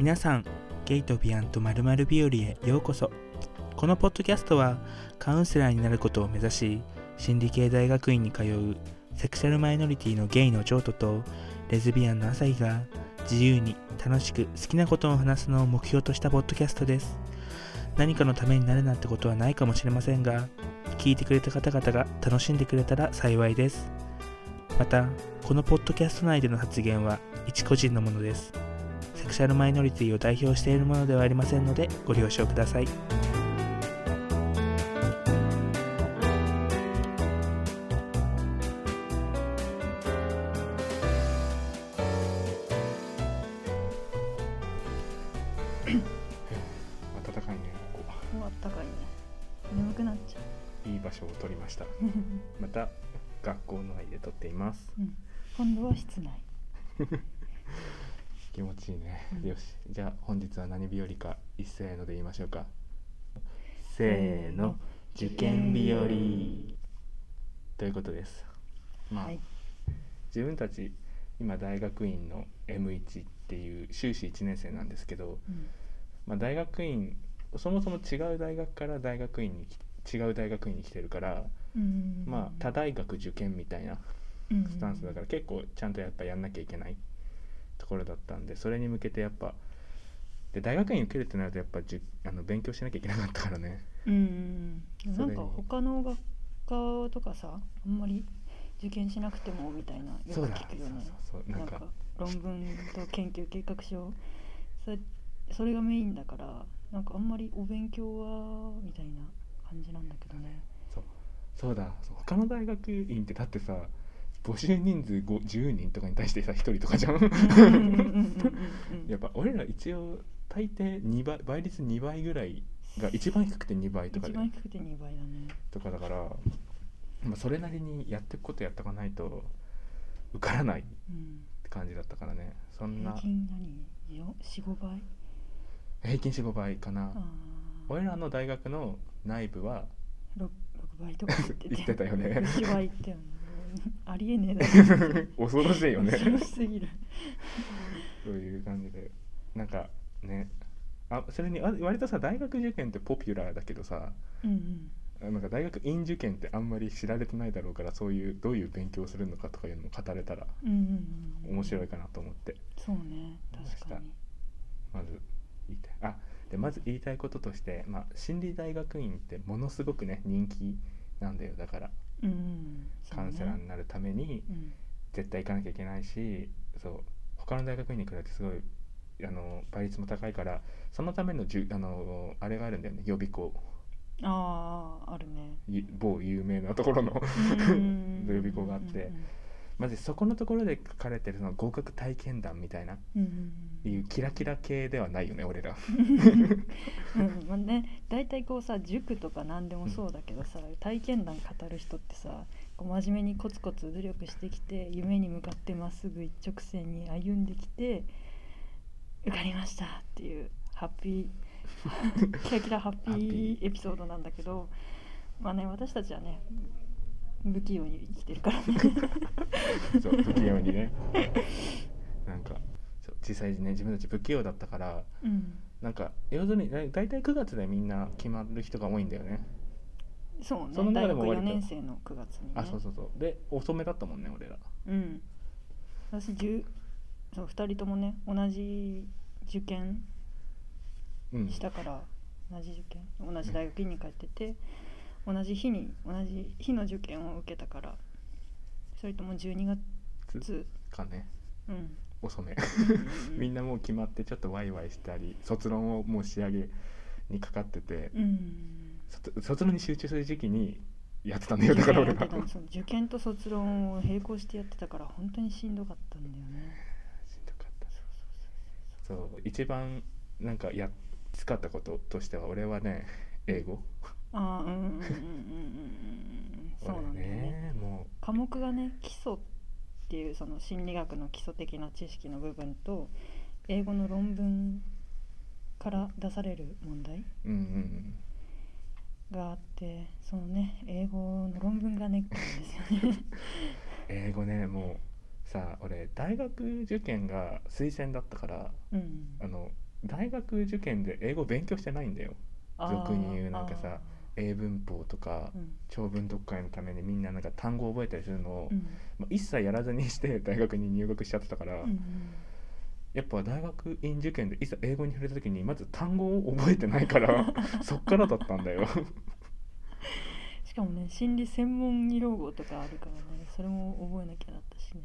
皆さんゲイとビアンとまるまる日和へようこそ。このポッドキャストはカウンセラーになることを目指し心理系大学院に通うセクシャルマイノリティのゲイのジョートとレズビアンの朝日が自由に楽しく好きなことを話すのを目標としたポッドキャストです。何かのためになるなんてことはないかもしれませんが聞いてくれた方々が楽しんでくれたら幸いです。またこのポッドキャスト内での発言は一個人のものです。セクシャルマイノリティを代表しているものではありませんのでご了承ください。暖かいね。ここもう。あったかいね眠くなっちゃいい場所を取りました。う、また学校内で撮っています。うん、今度は室内 気持ちいいね、うん。よし。じゃあ本日は何日和か一せーので言いましょうか。せーの。受験日和。ということです。まあ、はい。自分たち今大学院の M1 っていう修士1年生なんですけど、うん。まあ、大学院そもそも違う大学から大学院にき違う大学院に来てるから、うんまあ他大学受験みたいなうんスタンスだから結構ちゃんとやっぱやんなきゃいけないところだったんでそれに向けてやっぱで大学院受けるってなるとやっぱじゅあの勉強しなきゃいけなかったからね。うんうんなんか他の学科とかさあんまり受験しなくてもみたいなよく聞くよね。そうなんか論文と研究計画書。それそれがメインだからなんかあんまりお勉強はみたいな感じなんだけどね。そう。そうだそう。他の大学院ってだってさ募集人数5 10人とかに対してさ1人とかじゃん。やっぱ俺ら一応大抵2倍倍率2倍ぐらいが一番低くて2倍とかで。一番低くて2倍だね。とかだから、まあ、それなりにやっていくことやっておかないと受からないっうんて感じだったからね。そんな。平均何45倍？平均45倍かな。俺らの大学の内部は 6, 6倍とか言ってて言ってたよね。1倍言ったよねありえねえだろ。恐ろしいよね。恐ろしすぎる。そういう感じで。なんかねあそれにあ割とさ大学受験ってポピュラーだけどさうんうん。なんか大学院受験ってあんまり知られてないだろうからそういうどういう勉強をするのかとかいうのも語れたらうんうんうん面白いかなと思って。そうね。確かに。まず言いたい。あでまず言いたいこととして、まあ、心理大学院ってものすごくね人気なんだよ。だからカウンセラーになるためにうん。絶対行かなきゃいけないしそう他の大学院に比べてすごいあの倍率も高いからそのためのじゅあのあれがあるんだよね。予備校。あああるね。ゆ某有名なところのうん。予備校があってまずそこのところで書かれてるその合格体験談みたいな。いうキラキラ系ではないよね俺ら。うんまあね大体こうさ塾とか何でもそうだけどさ、体験談語る人ってさこう真面目にコツコツ努力してきて夢に向かってまっすぐ一直線に歩んできて受かりましたっていうハッピー キラキラハッピー。エピソードなんだけどまあね私たちはね不器用に生きてるからね。そう不器用にね。なんかそう実際にね自分たち不器用だったからうん。なんか要するにね大体9月でみんな決まる人が多いんだよね。そうねその中大学4でも割と年生の9月にね。あそうそうそう。で遅めだったもんね俺ら。うん。私10そう2人ともね同じ受験うん。したから、同じ受験同じ大学院に帰ってて同じ日に同じ日の受験を受けたからそれとも12月かね。うん。遅め。うん みんなもう決まってちょっとワイワイしたり卒論をもう仕上げにかかってて、うん卒卒論に集中する時期にやってたんだよだから俺が受験と卒論を並行してやってたから本当にしんどかったんだよね。しんどかった。そう一番なんかやっきつかったこととしては俺はね英語ああうんうんうんうんうんうんうんそうなんだよね。俺も科目がね基礎っていうその心理学の基礎的な知識の部分と英語の論文から出される問題ううんうん。があってそのね英語の論文がネックですよね。英語ねもうさ俺大学受験が推薦だったからうんあの大学受験で英語勉強してないんだよ。俗に言うなんかさ。あ英文法とか長文読解のためにみんななんか単語を覚えたりするのを、うん。まあ一切やらずにして 大学に入学しちゃってたから、うんやっぱ大学院受験でいざ英語に触れた時にまず単語を覚えてないから そっからだったんだよ。しかもね心理専門用語とかあるからねそれも覚えなきゃだったしね。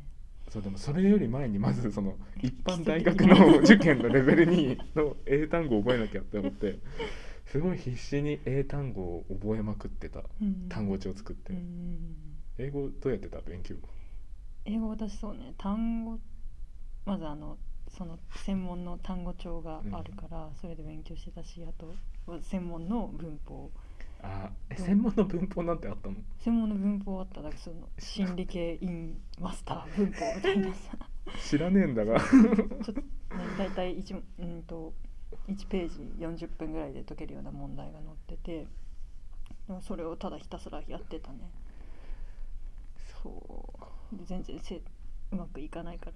そうでもそれより前にまずその一般大学の受験のレベルにの英単語を覚えなきゃって思ってすごい必死に英単語を覚えまくってた。うん。単語帳作って、うん英語どうやってた勉強？英語私そうね。単語まずあのその専門の単語帳があるから、それで勉強してたしあと専門の文法。あ専門の文法なんてあったの？専門の文法あった。だからその心理系インマスター文法みたいなさ。知らねえんだが。ちょっと、ね、大体 1, うんと1ページ40分ぐらいで解けるような問題が載っててでもそれをただひたすらやってたね。そう。で全然せうまくいかないから。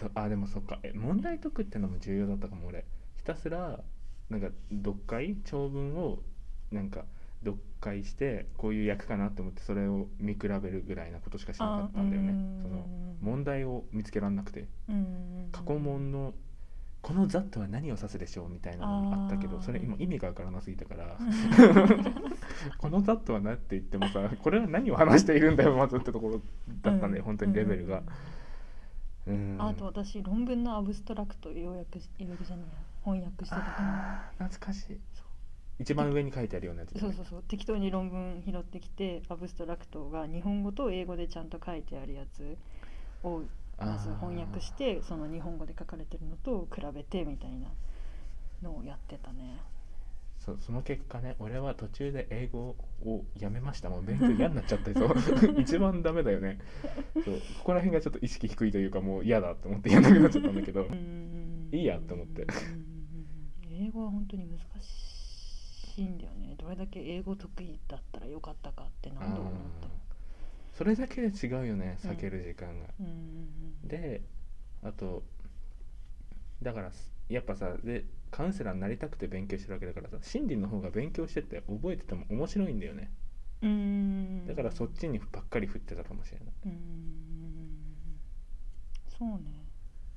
そ あでもそっか。え問題解くってのも重要だったかも俺。ひたすらなんか読解長文をなんか読解してこういう役かなって思ってそれを見比べるぐらいなことしかしなかったんだよね。その問題を見つけられなくて。うん。過去問のこの「ザットは何を指すでしょうみたいなのがあったけどそれ今意味がわからなすぎたから。う んこの「ザットは何って言ってもさこれは何を話しているんだよまずってところだったんで、うん。本当にレベルが。うん。あと私論文のアブストラクト要約し要約じゃないや。翻訳してたから懐かしい。一番上に書いてあるようなやつそうそうそう。適当に論文拾ってきてアブストラクトが日本語と英語でちゃんと書いてあるやつをまず翻訳してその日本語で書かれてるのと比べてみたいなのをやってたね。そうその結果ね俺は途中で英語をやめましたもう勉強 嫌になっちゃってそう。一番ダメだよね。そう。ここら辺がちょっと意識低いというかもう嫌だと思ってやんなくなっちゃったんだけど。いいやって思って。英語は本当に難しいんだよね。どれだけ英語得意だったらよかったかって何度も思ったそれだけで違うよね避ける時間が、うんであとだからやっぱさでカウンセラーになりたくて勉強してるわけだからさ心理の方が勉強してて覚えてても面白いんだよね。うーんだからそっちにばっかり振ってたかもしれない。うそうね。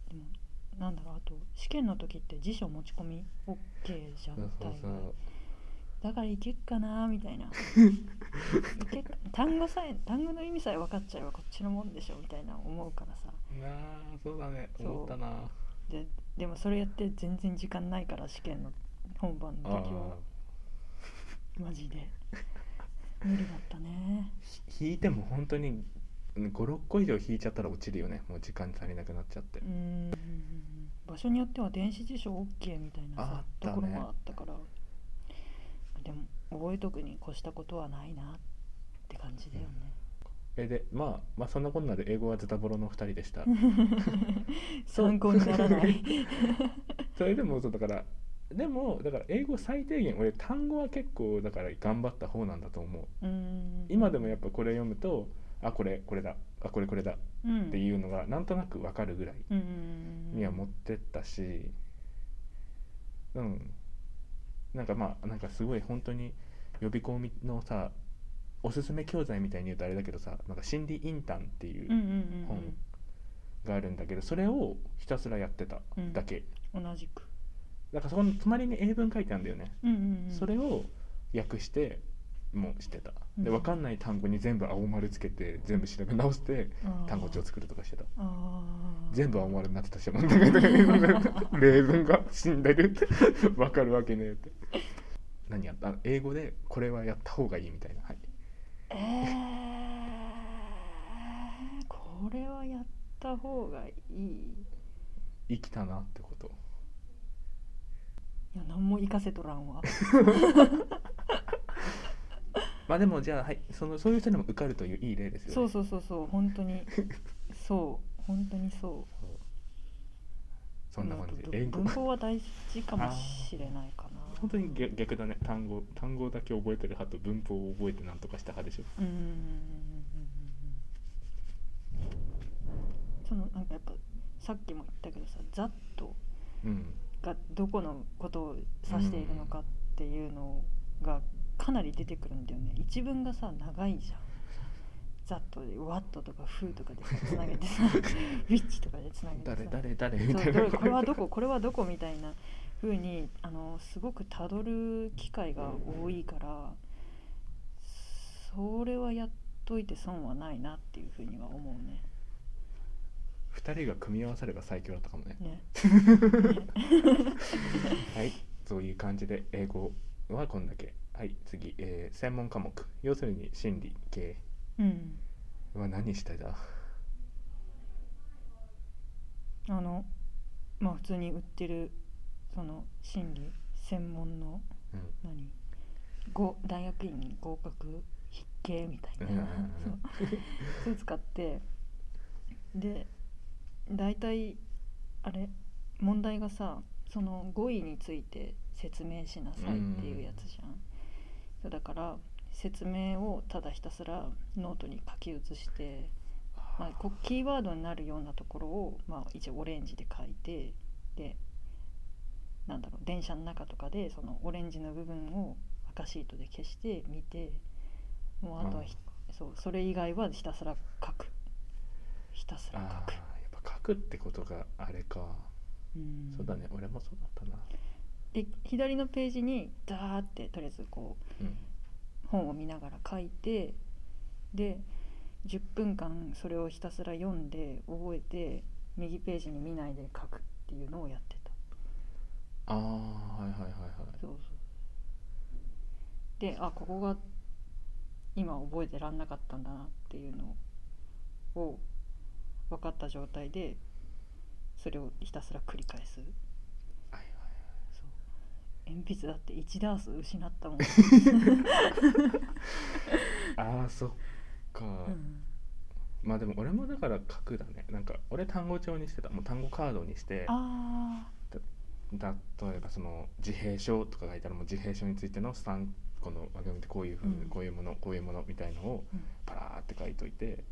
でもなんだろうあと試験の時って辞書持ち込み OK じゃんそうそう大概そうだからいけっかなみたいな。いけ単語さえ単語の意味さえ分かっちゃえばこっちのもんでしょみたいな思うからさ。なあそうだね。そう。思ったな。ででもそれやって全然時間ないから試験の本番の時は。マジで。無理だったね。引いても本当に56個以上引いちゃったら落ちるよね。もう時間足りなくなっちゃって。うーん。場所によっては電子辞書 OK みたいなあさね。ところもあったからでも覚えとくに越したことはないなって感じだよね、えでまあまあそんなこんなで英語はズタボロの2人でした。参考にならない。それでもそうだからでもだから英語最低限俺単語は結構だから頑張った方なんだと思う。今でもやっぱこれ読むとあこれこれだ。あこれこれだ。っうん。ていうのがなんとなく分かるぐらいうんうんうん。には持ってったし。うんなんかまあなんかすごい本当に予備校みのさおすすめ教材みたいに言うとあれだけどさなんか心理インターンっていう本があるんだけどそれをひたすらやってたうん。だけ、うん同じく。だからそこの隣に英文書いてあるんだよね、それを訳してもうしてた。でうん。分かんない単語に全部青丸つけて全部調べ直して単語帳作るとかしてた。全部青丸になってたし 例文が死んでるって。分かるわけねえって。何やった？英語でこれはやった方がいいみたいな。はい。えー、これはやった方がいい。生きたなってこと。いや何も活かせとらんわ まあでもじゃあ、はい、そのそういう人でも受かるといういい例ですよね。そうそうそうそう本当に。そう本当にそう。そんな感じ。うんで英語。文法は大事かもしれないかな。本当に逆逆だね。単語単語だけ覚えてる派と文法を覚えてなんとかした派でしょ。うそのなんかやっぱさっきも言ったけどさざっとうん。がどこのことを指しているのかっていうのがかなり出てくるんだよね。一文がさ長いじゃん。ザットでワットとかフーとかでつなげてさ ウィッチとかでつなげてさ。誰誰誰みたいなこれはどここれはどこみたいな風にあのすごくたどる機会が多いからそれはやっといて損はないなっていうふうには思うね。二人が組み合わされば最強だったかもね。ね。はいそういう感じで英語はこんだけはい次、えー専門科目。要するに心理系。うん、は何しただ？あのまあ普通に売ってるその心理専門のうん。何？ご大学院に合格筆形みたいな、うん そう。それ使って。で大体あれ？問題がさその語彙について説明しなさいっていうやつじゃん、だから説明をただひたすらノートに書き写して、まあ、キーワードになるようなところを、まあ、一応オレンジで書いてでなんだろう電車の中とかでそのオレンジの部分を赤シートで消して見てもうあとはひそうそれ以外はひたすら書く。ひたすらあーやっ書くぱ書くってことがあれか、うん。そうだね。俺もそうだったなで左のページにダーってとりあえずこううん。本を見ながら書いてで10分間それをひたすら読んで覚えて右ページに見ないで書くっていうのをやってた。ああはいはいはいはい。そうそう。であここが今覚えてらんなかったんだなっていうのを分かった状態でそれをひたすら繰り返す鉛筆だって1ダース失ったもん、ああそっか、うん。まあでも俺もだから書くだね。なんか俺単語帳にしてた。もう単語カードにして。あ例えばその自閉症とか書いたらもう自閉症についての3個の枠組みでこういうふうに、うん。こういうものこういうものみたいのをパラーって書いといて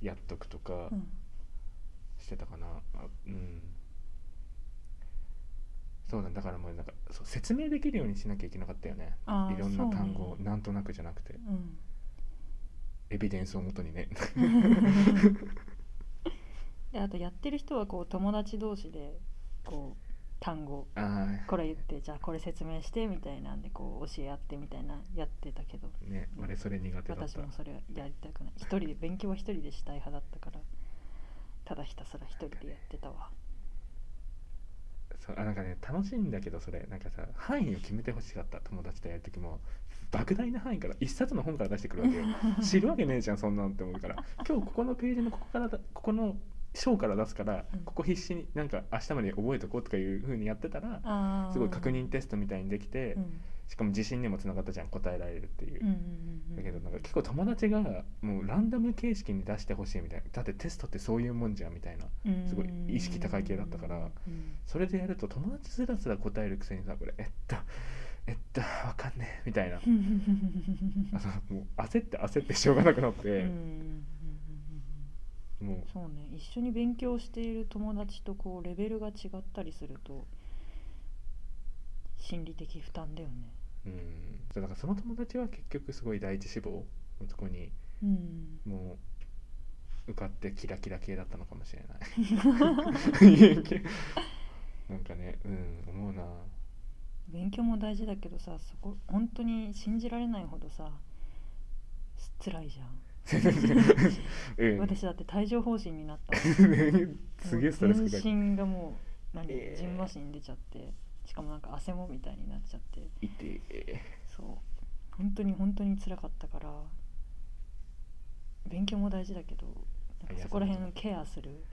やっとくとかうん。してたかな、あうんそうだだからもうなんかそう説明できるようにしなきゃいけなかったよね。あーいろんな単語をなんとなくじゃなくて。うん。エビデンスをもとにね。であとやってる人はこう友達同士でこう単語あこれ言ってじゃあこれ説明してみたいなんでこう教え合ってみたいなやってたけど。あね俺それ苦手だった。私もそれはやりたくない。一人で勉強は一人でしたい派だったからただひたすら一人でやってたわそうあなんかね楽しいんだけどそれ。なんかさ範囲を決めてほしかった。友達とやる時も。莫大な範囲から一冊の本から出してくるわけよ。知るわけねえじゃんそんなんって思うから。今日ここのページのここからだここの章から出すからうん。ここ必死になんか明日まで覚えとこうとかいう風にやってたらすごい確認テストみたいにできてうんしかも自信にもつながったじゃん答えられるっていう。だけどなんか結構友達がもうランダム形式に出してほしいみたいな。だってテストってそういうもんじゃんみたいな。うんすごい意識高い系だったから。うん。それでやると友達すらすら答えるくせにさこれえっとえっとわかんねえみたいな。あのもう焦って焦ってしょうがなくなっうんてもう。そうね一緒に勉強している友達とこうレベルが違ったりすると心理的負担だよねうん。そうだからその友達は結局すごい第一志望のとこにうん。もう受かってキラキラ系だったのかもしれない。なんかねうん思うな。勉強も大事だけどさそこ本当に信じられないほどさ辛いじゃん、うん。私だって帯状疱疹になった。すげえストレス全身がもう何、えー。じんましん出ちゃってしかもなんか汗もみたいになっちゃって。い。てそう。本当に本当に辛かったから勉強も大事だけどなんかそこら辺のケアする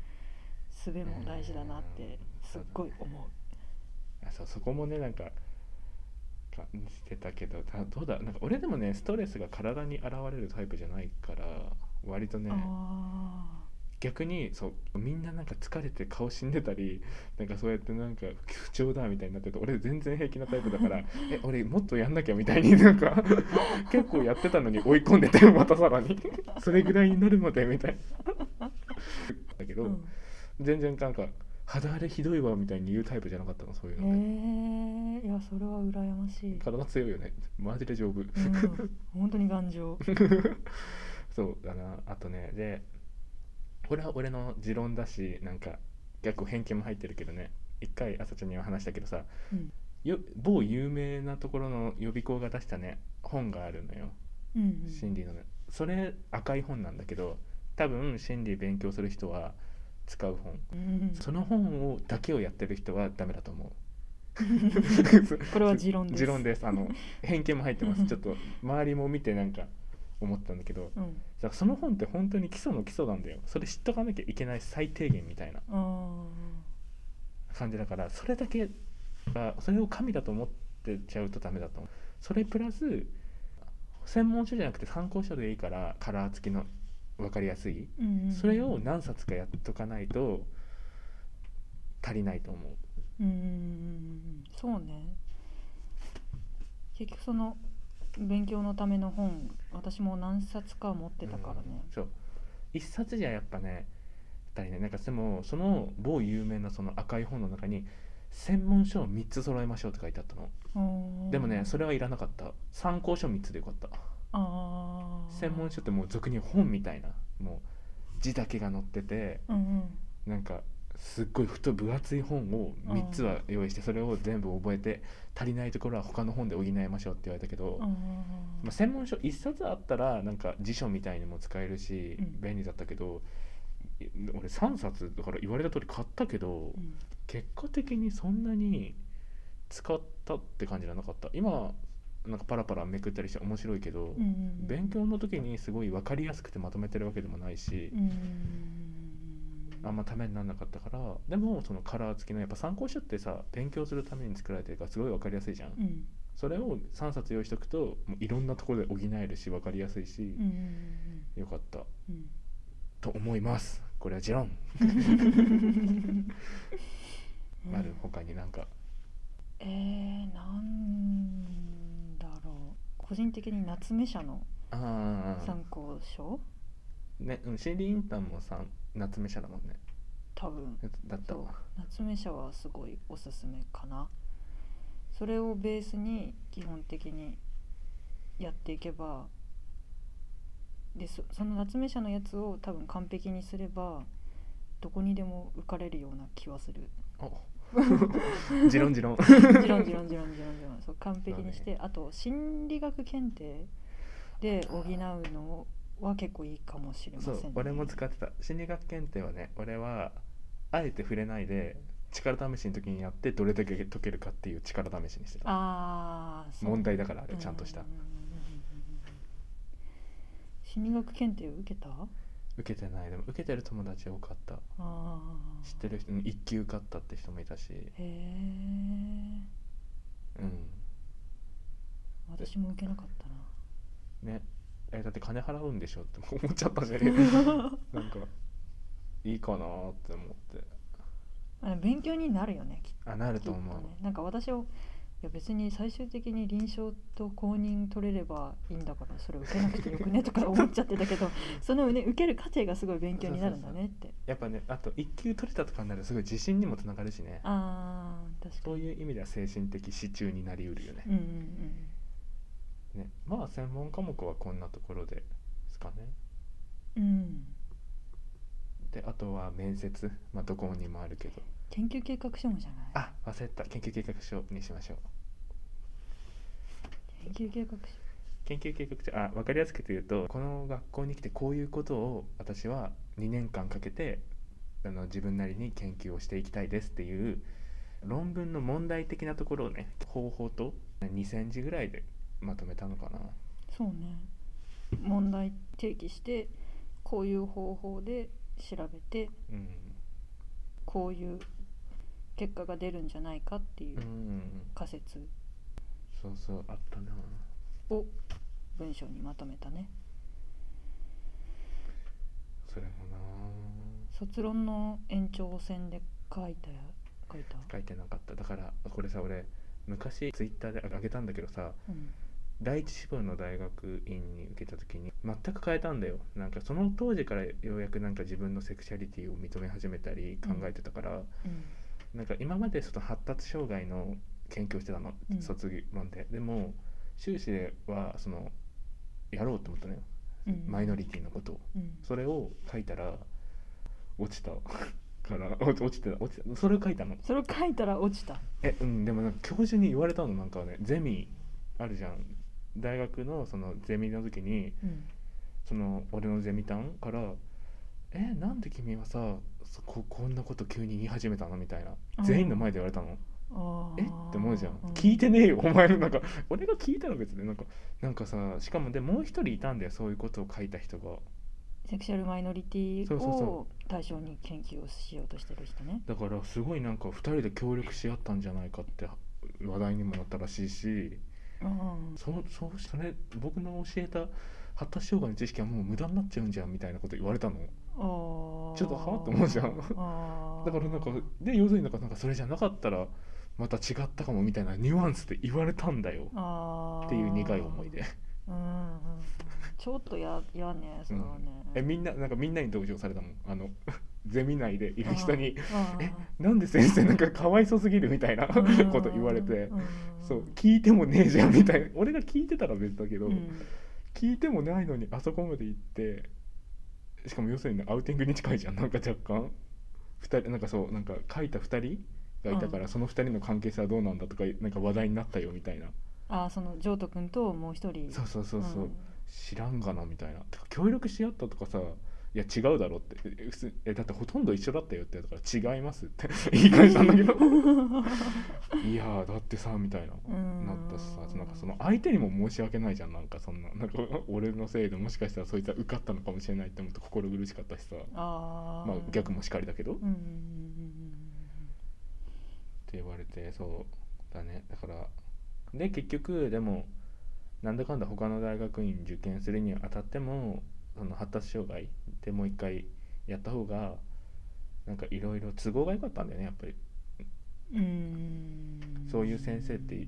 術も大事だなってすっごい思う。あそうそこもねなんか感じてたけどたどうだなんか俺でもねストレスが体に現れるタイプじゃないから割とねあ逆にそうみんななんか疲れて顔死んでたりなんかそうやってなんか不調だみたいになってて俺全然平気なタイプだからえ俺もっとやんなきゃみたいになんか結構やってたのに追い込んでてまたさらに。それぐらいになるまでみたいな。だけーど、うん。全然なんか肌荒れひどいわみたいに言うタイプじゃなかったのそういうえので、ー、いやそれは羨ましい、体強いよね。マジで丈夫、うん、本当に頑丈。そうだな。あとねでこれは俺の持論だしなんか結構偏見も入ってるけどね。一回朝ちゃんには話したけどさうん。よ某有名なところの予備校が出したね本があるのよ。うん心理のね。それ赤い本なんだけど多分心理勉強する人は使う本。うん。その本をだけをやってる人はダメだと思う。これは持論です。持論です。あの偏見も入ってます。ちょっと周りも見てなんか思ったんだけどうんだからその本って本当に基礎の基礎なんだよ。それ知っとかなきゃいけない最低限みたいなあ感じだからそれだけがそれを神だと思ってちゃうとダメだと思う。それプラス専門書じゃなくて参考書でいいからカラー付きの分かりやすい。ーうんうん。それを何冊かやっとかないと足りないと思う。うん。そうね。結局その勉強のための本私も何冊か持ってたからね。うんそう。一冊じゃやっぱね足りない。なんかでもその某有名なその赤い本の中に専門書を3つ揃えましょうって書いてあったの。でもねそれはいらなかった。参考書3つでよかった。専門書ってもう俗に本みたいなもう字だけが載っててうんうん。なんかすっごい太分厚い本を3つは用意してそれを全部覚えて足りないところは他の本で補いましょうって言われたけど、まあ、専門書1冊あったらなんか辞書みたいにも使えるしうん。便利だったけど、い俺3冊だから言われた通り買ったけどうん。結果的にそんなに使ったって感じじゃなかった。今なんかパラパラめくったりして面白いけど、勉強の時にすごい分かりやすくてまとめてるわけでもないしう、んあんまためにならなかったからでもそのカラー付きのやっぱ参考書ってさ勉強するために作られてるからすごい分かりやすいじゃん、うん。それを3冊用意しとくともういろんなところで補えるし分かりやすいしうんうん、よかった。うん。と思います。これは持論。うんある他になんか。えー、なんだろう。個人的に夏目社の参考書？ねうん心理インターンもさ夏目社だもんね。多分。そうだったわ。夏目社はすごいおすすめかな。それをベースに基本的にやっていけばでそその夏目社のやつを多分完璧にすればどこにでも受かれるような気はする。お。持論持論。ジロンジロンジロンジロンジロンジロンそう完璧にして、あと心理学検定で補うのは結構いいかもしれませんね。そう俺も使ってた。心理学検定はね俺はあえて触れないで力試しの時にやってどれだけ解けるかっていう力試しにしてた。ああ問題だからあれちゃんとした。心理学検定受けた？受けてない。でも受けてる友達多かった。知ってる人に一級受かったって人もいたし。へえうん。私も受けなかったな。ねえだって金払うんでしょって思っちゃったし なんかいいかなーって思ってあ勉強になるよねきっあなるとと思う、ねなんか私をいや別に最終的に臨床と公認取れればいいんだからそれ受けなくてよくね とか思っちゃってたけどそのね受ける過程がすごい勉強になるんだねって。やっぱねあと一級取れたとかになるとすごい自信にもつながるしね。あー確かに。そういう意味では精神的支柱になりうるよね,、うんうんね。まあ専門科目はこんなところでですかね。うん。うんであとは面接。まあどこにもあるけど。研究計画書もじゃない？あ忘れた。研究計画書にしましょう。研究計画書。研究計画書。あ分かりやすく言うとこの学校に来てこういうことを私は2年間かけてあの自分なりに研究をしていきたいですっていう論文の問題的なところをね方法と2センチぐらいでまとめたのかな。そうね。問題提起してこういう方法で調べてうん。こういう結果が出るんじゃないかっていううん。仮説。そうそうあったなを文章にまとめたね。それもな。卒論の延長線で書いたや書いた書いてなかっただからこれさ俺昔ツイッターであげたんだけどさうん第一志望の大学院に受けた時に全く変えたんだよ。なんかその当時からようやくなんか自分のセクシャリティを認め始めたり考えてたから、うん。なんか今までその発達障害の研究をしてたの、うん。卒論で。でも修士ではそのやろうと思ったのよ、うん。マイノリティのことを。うん。それを書いたら落ちた。から落ちてた。落ちた。それを書いたの。それを書いたら落ちた。えうん。でもなんか教授に言われたのなんかねゼミあるじゃん大学のそのゼミの時にうんその俺のゼミ担から「えなんで君はさそここんなこと急に言い始めたの?」みたいな。全員の前で言われたの。え？って思うじゃん、う聞いてねえよ。お前のなんか俺が聞いたら別でなんかなんかさしかもでもう一人いたんだよそういうことを書いた人が。セクシャルマイノリティを対象に研究をしようとしてる人ね。だからすごいなんか2人で協力し合ったんじゃないかって話題にもなったらしいしうん。そうそうそれ僕の教えた発達障害の知識はもう無駄になっちゃうんじゃんみたいなこと言われたの。ちょっとはって思うじゃん。だからなんかで要するになんかなんかそれじゃなかったらまた違ったかもみたいなニュアンスで言われたんだよ。っていう苦い思い出うんうんうんちょっとややねそれはね、えみんななんかみんなに同情されたもん。あの ゼミ内でいる人にあ「えなんで先生なんかかわいそすぎる」みたいなーこと言われてうん。そう聞いてもねえじゃんみたいな。俺が聞いてたら別だけど、うん。聞いてもないのにあそこまで行ってしかも要するにアウティングに近いじゃん。なんか若干。2人なんかそうなんか書いた2人がいたから、その2人の関係性はどうなんだとかなんか話題になったよみたいな。あーその譲渡君ともう一人。そうそうそうそう、ん知らんがなみたいな。てか協力し合ったとかさいや違うだろって。え普通えだってほとんど一緒だったよって言ったから違いますって。言い返したんだけど。いやーだってさみたいなうんなったしさ。なんかその相手にも申し訳ないじゃん。なんかそんななんか俺のせいでもしかしたらそいつは受かったのかもしれないって思うと心苦しかったしさ。まあ逆もしかりだけど、って言われてそうだね。だからで結局でもなんだかんだ他の大学院受験するにあたってもその発達障害でもう一回やった方がなんかいろいろ都合が良かったんだよねやっぱり。うん。うんそういう先生ってい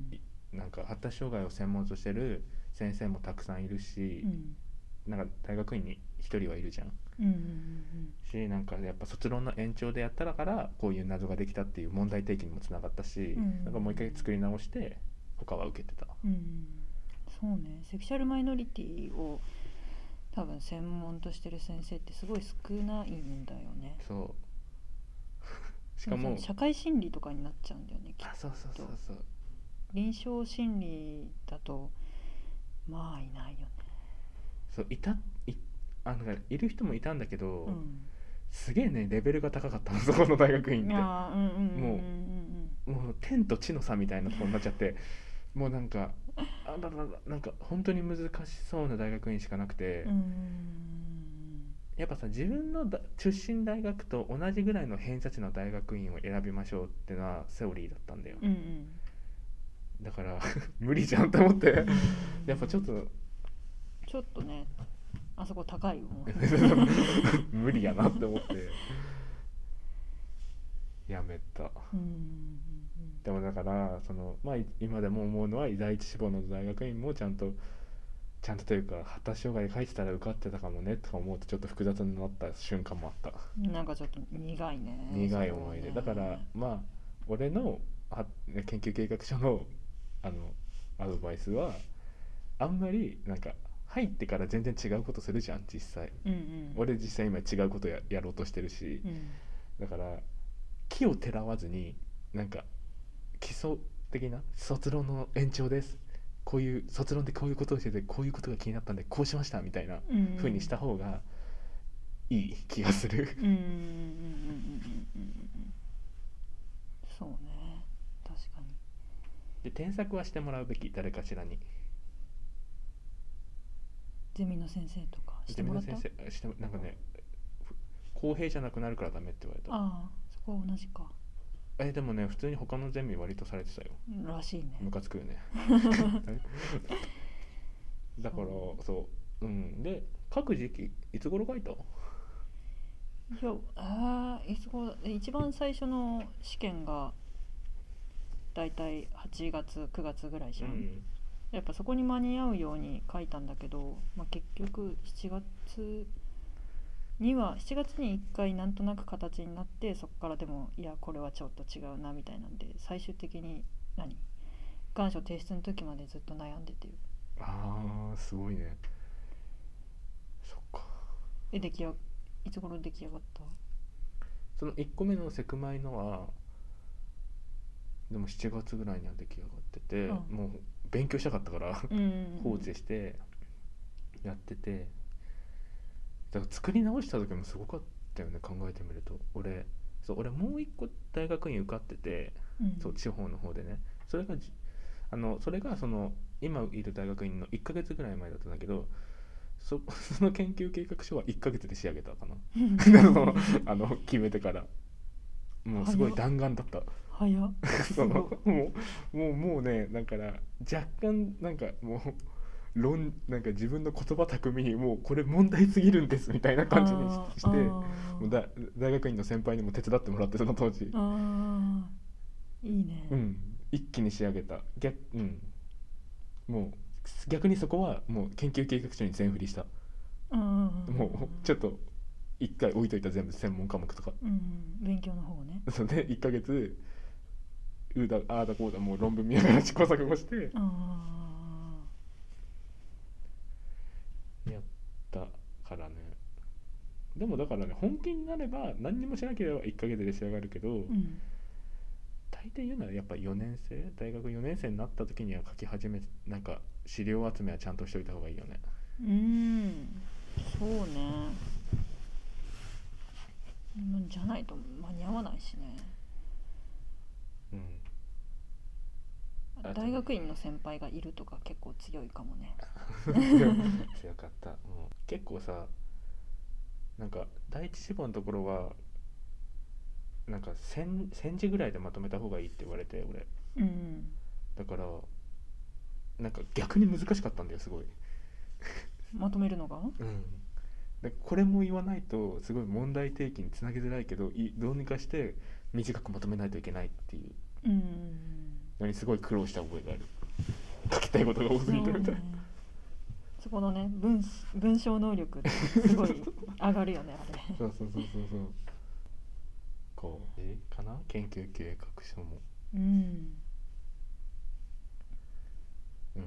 なんか発達障害を専門としてる先生もたくさんいるしう、ん。なんか大学院に一人はいるじゃん。うんうんしなんかやっぱ卒論の延長でやったらからこういう謎ができたっていう問題提起にもつながったし、うん。なんかもう一回作り直して他は受けてた。うんうんそうね。セクシャルマイノリティを多分専門としてる先生ってすごい少ないんだよね。そう。しかも社会心理とかになっちゃうんだよねきっと。あそうそうそうそう。臨床心理だとまあいないよね。そういたいあのいる人もいたんだけど、うん。すげえねレベルが高かったの そこの大学院って。うんうんもううん。もう天と地の差みたいなとこになっちゃって。もうなんかあらららなんか本当に難しそうな大学院しかなくて、やっぱさ自分のだ出身大学と同じぐらいの偏差値の大学院を選びましょうってのはセオリーだったんだよ、うんうん。だから 無理じゃんと思って。うんやっぱちょっとちょっとねあそこ高いよ 無理やなって思って。やめた。うんうんでもだからその、まあ、い今でも思うのは第一志望の大学院もちゃんとちゃんとというか発達障害書いてたら受かってたかもねとか思うとちょっと複雑になった瞬間もあった。うんなんかちょっと苦いね。苦い思い出。だからまあ俺のは研究計画書のあのアドバイスはあんまりなんか入ってから全然違うことするじゃん実際。うんうん。俺実際今違うことややろうとしてるし。うん。だから木をてらわずになんか基礎的な卒論の延長です。こういう卒論でこういうことをしててこういうことが気になったんでこうしましたみたいなうん風にした方がいい気がする。そうね。確かに。で添削はしてもらうべき誰かしらに。ゼミの先生とかしてゼミの先生してなんかねふ公平じゃなくなるからダメって言われた。ああそこは同じかえでもね普通に他のゼミ割とされてたよ。らしいね。ムカつくよね。だからそう。うん。で書く時期いつ頃書いた？いやあーいつ頃一番最初の試験がだいたい8月9月ぐらいじゃん、うん。やっぱそこに間に合うように書いたんだけど、まあ、結局7月には7月に1回なんとなく形になってそこからでもいやこれはちょっと違うなみたいなんで最終的に何？願書提出の時までずっと悩んでてあーすごいね。そっか。え出来やいつ頃出来上がった？その1個目のセクマイのはでも7月ぐらいには出来上がってて、うん。もう勉強したかったからうん。放置してやっててだから作り直した時もすごかったよね考えてみると。俺そう俺もう一個大学院受かっててうん。そう地方の方でね。それがじあのそれがその今いる大学院の1ヶ月ぐらい前だったんだけどそ その研究計画書は1ヶ月で仕上げたかな。うん。あの決めてから。もうすごい弾丸だった。早っ。そのもうもうもうねだから若干なんかもう論なんか自分の言葉巧みにもうこれ問題すぎるんですみたいな感じにししてもうだ大学院の先輩にも手伝ってもらってその当時。いいね、うん。一気に仕上げた。逆うん。もう逆にそこはもう研究計画書に全振りした。うんもうちょっと一回置いといた全部専門科目とか。うん勉強の方ね。それで1ヶ月うだああだこうだもう論文見ながら試行錯誤して。あやったからね。でもだからね本気になれば何にもしなければ1ヶ月で仕上がるけど、ーうん。大抵言うならやっぱ4年生大学4年生になった時には書き始めなんか資料集めはちゃんとしといた方がいいよね。うん。そうね。うんじゃないと間に合わないしね。うん大学院の先輩がいるとか結構強いかもね。強かった。もう結構さなんか第一志望のところはなんか 1000, 1000字ぐらいでまとめた方がいいって言われて俺。うんだからなんか逆に難しかったんだよすごい。まとめるのが？うん。でこれも言わないとすごい問題提起につなげづらいけどいどうにかして短くまとめないといけないっていう。うんのにすごい苦労した覚えがある。書きたいことが多すぎてみたいな。そこのね文文章能力ってすごい上がるよねあれそうそうそうそうそう。こう。えかな？研究計画書も。うん。うん。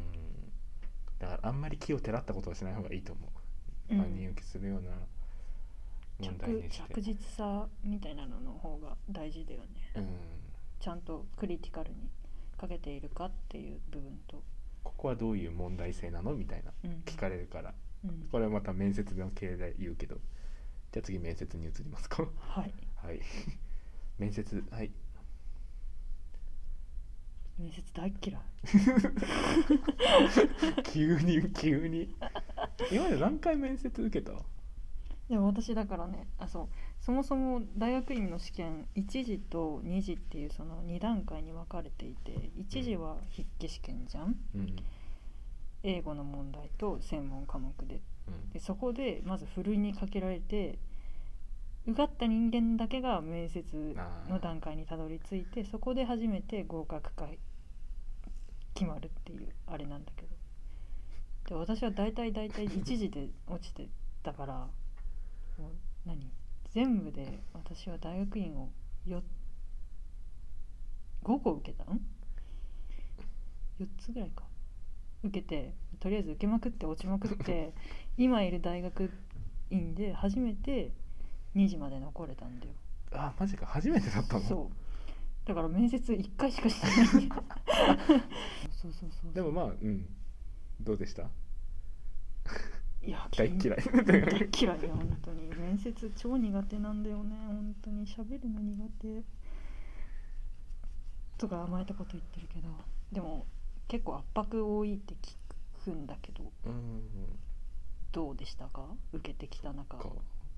だからあんまり気をてらったことはしない方がいいと思う、うん。万人受けするような問題にして。着着実さみたいなのの方が大事だよね。うん。ちゃんとクリティカルにかけているかっていう部分と、ここはどういう問題性なの？みたいな。うん。聞かれるから。うん。これはまた面接の系で言うけど。じゃあ次面接に移りますか。はい。はい。面接はい。面接大っ嫌い。急に急に。今まで何回面接受けた？でも私だからねあそうそもそも大学院の試験1次と2次っていうその2段階に分かれていて1次は筆記試験じゃん。うん。英語の問題と専門科目で。うん。でそこでまずふるいにかけられて受かった人間だけが面接の段階にたどり着いてそこで初めて合格か決まるっていうあれなんだけど。で私は大体大体1次で落ちてたからもう何？全部で私は大学院をよ5個受けたん ?4 つぐらいか。受けてとりあえず受けまくって落ちまくって 今いる大学院で初めて2次まで残れたんだよ。あマジか。初めてだったの？そう。だから面接1回しかしてない。そうそうそうでもまあうん。どうでした？いや大嫌い。大嫌いよ本当に面接超苦手なんだよね。本当に。喋るの苦手。とか甘えたこと言ってるけど。でも結構圧迫多いって聞くんだけど。うん。どうでしたか？受けてきた中。か。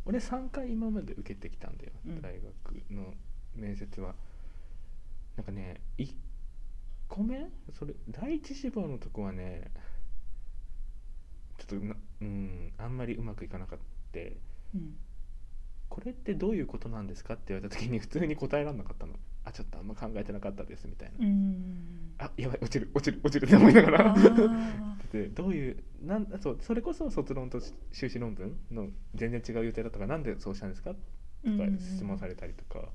俺3回今まで受けてきたんだよ、うん。大学の面接は。なんかね1個目？それ第一志望のとこはねちょっとなうんあんまりうまくいかなかったうん。これってどういうことなんですかって言われた時に普通に答えられなかったの。あちょっとあんま考えてなかったですみたいな。うんあやばい落ちる落ちる落ちるって思いながら。でどういうなんそうそれこそ卒論と修士論文の全然違う予定だったからなんでそうしたんですかとか質問されたりとか、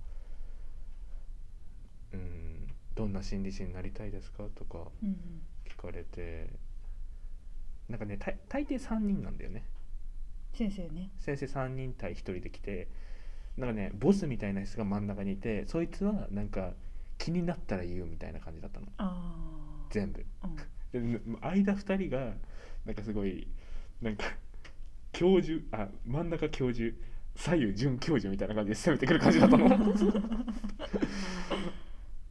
うん、どんな心理師になりたいですかとか聞かれて。なんかね大大抵3人なんだよね先生ね。先生3人対1人で来てなんかねボスみたいな人が真ん中にいてそいつはなんか気になったら言うみたいな感じだったの。あ全部。あうん。で間2人がなんかすごいなんか教授あ真ん中教授左右准教授みたいな感じで攻めてくる感じだったの。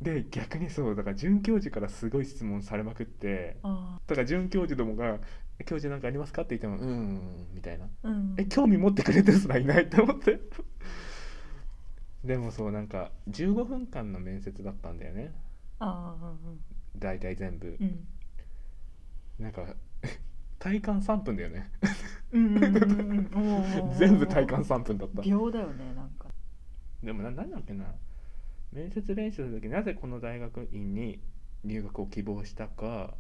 で逆にそうだから准教授からすごい質問されまくってあだから准教授どもが「教授なんかありますか?」って言っても「うーん」みたいな。ーうん。え興味持ってくれてすらいないって思って。でもそうなんか15分間の面接だったんだよね。あ大体全部。うん。うんなんか 体感3分だよね。うんうんうんうんおー 全部体感3分だった。秒だよねなんか。でもな何だっけな。面接練習する時なぜこの大学院に入学を希望したか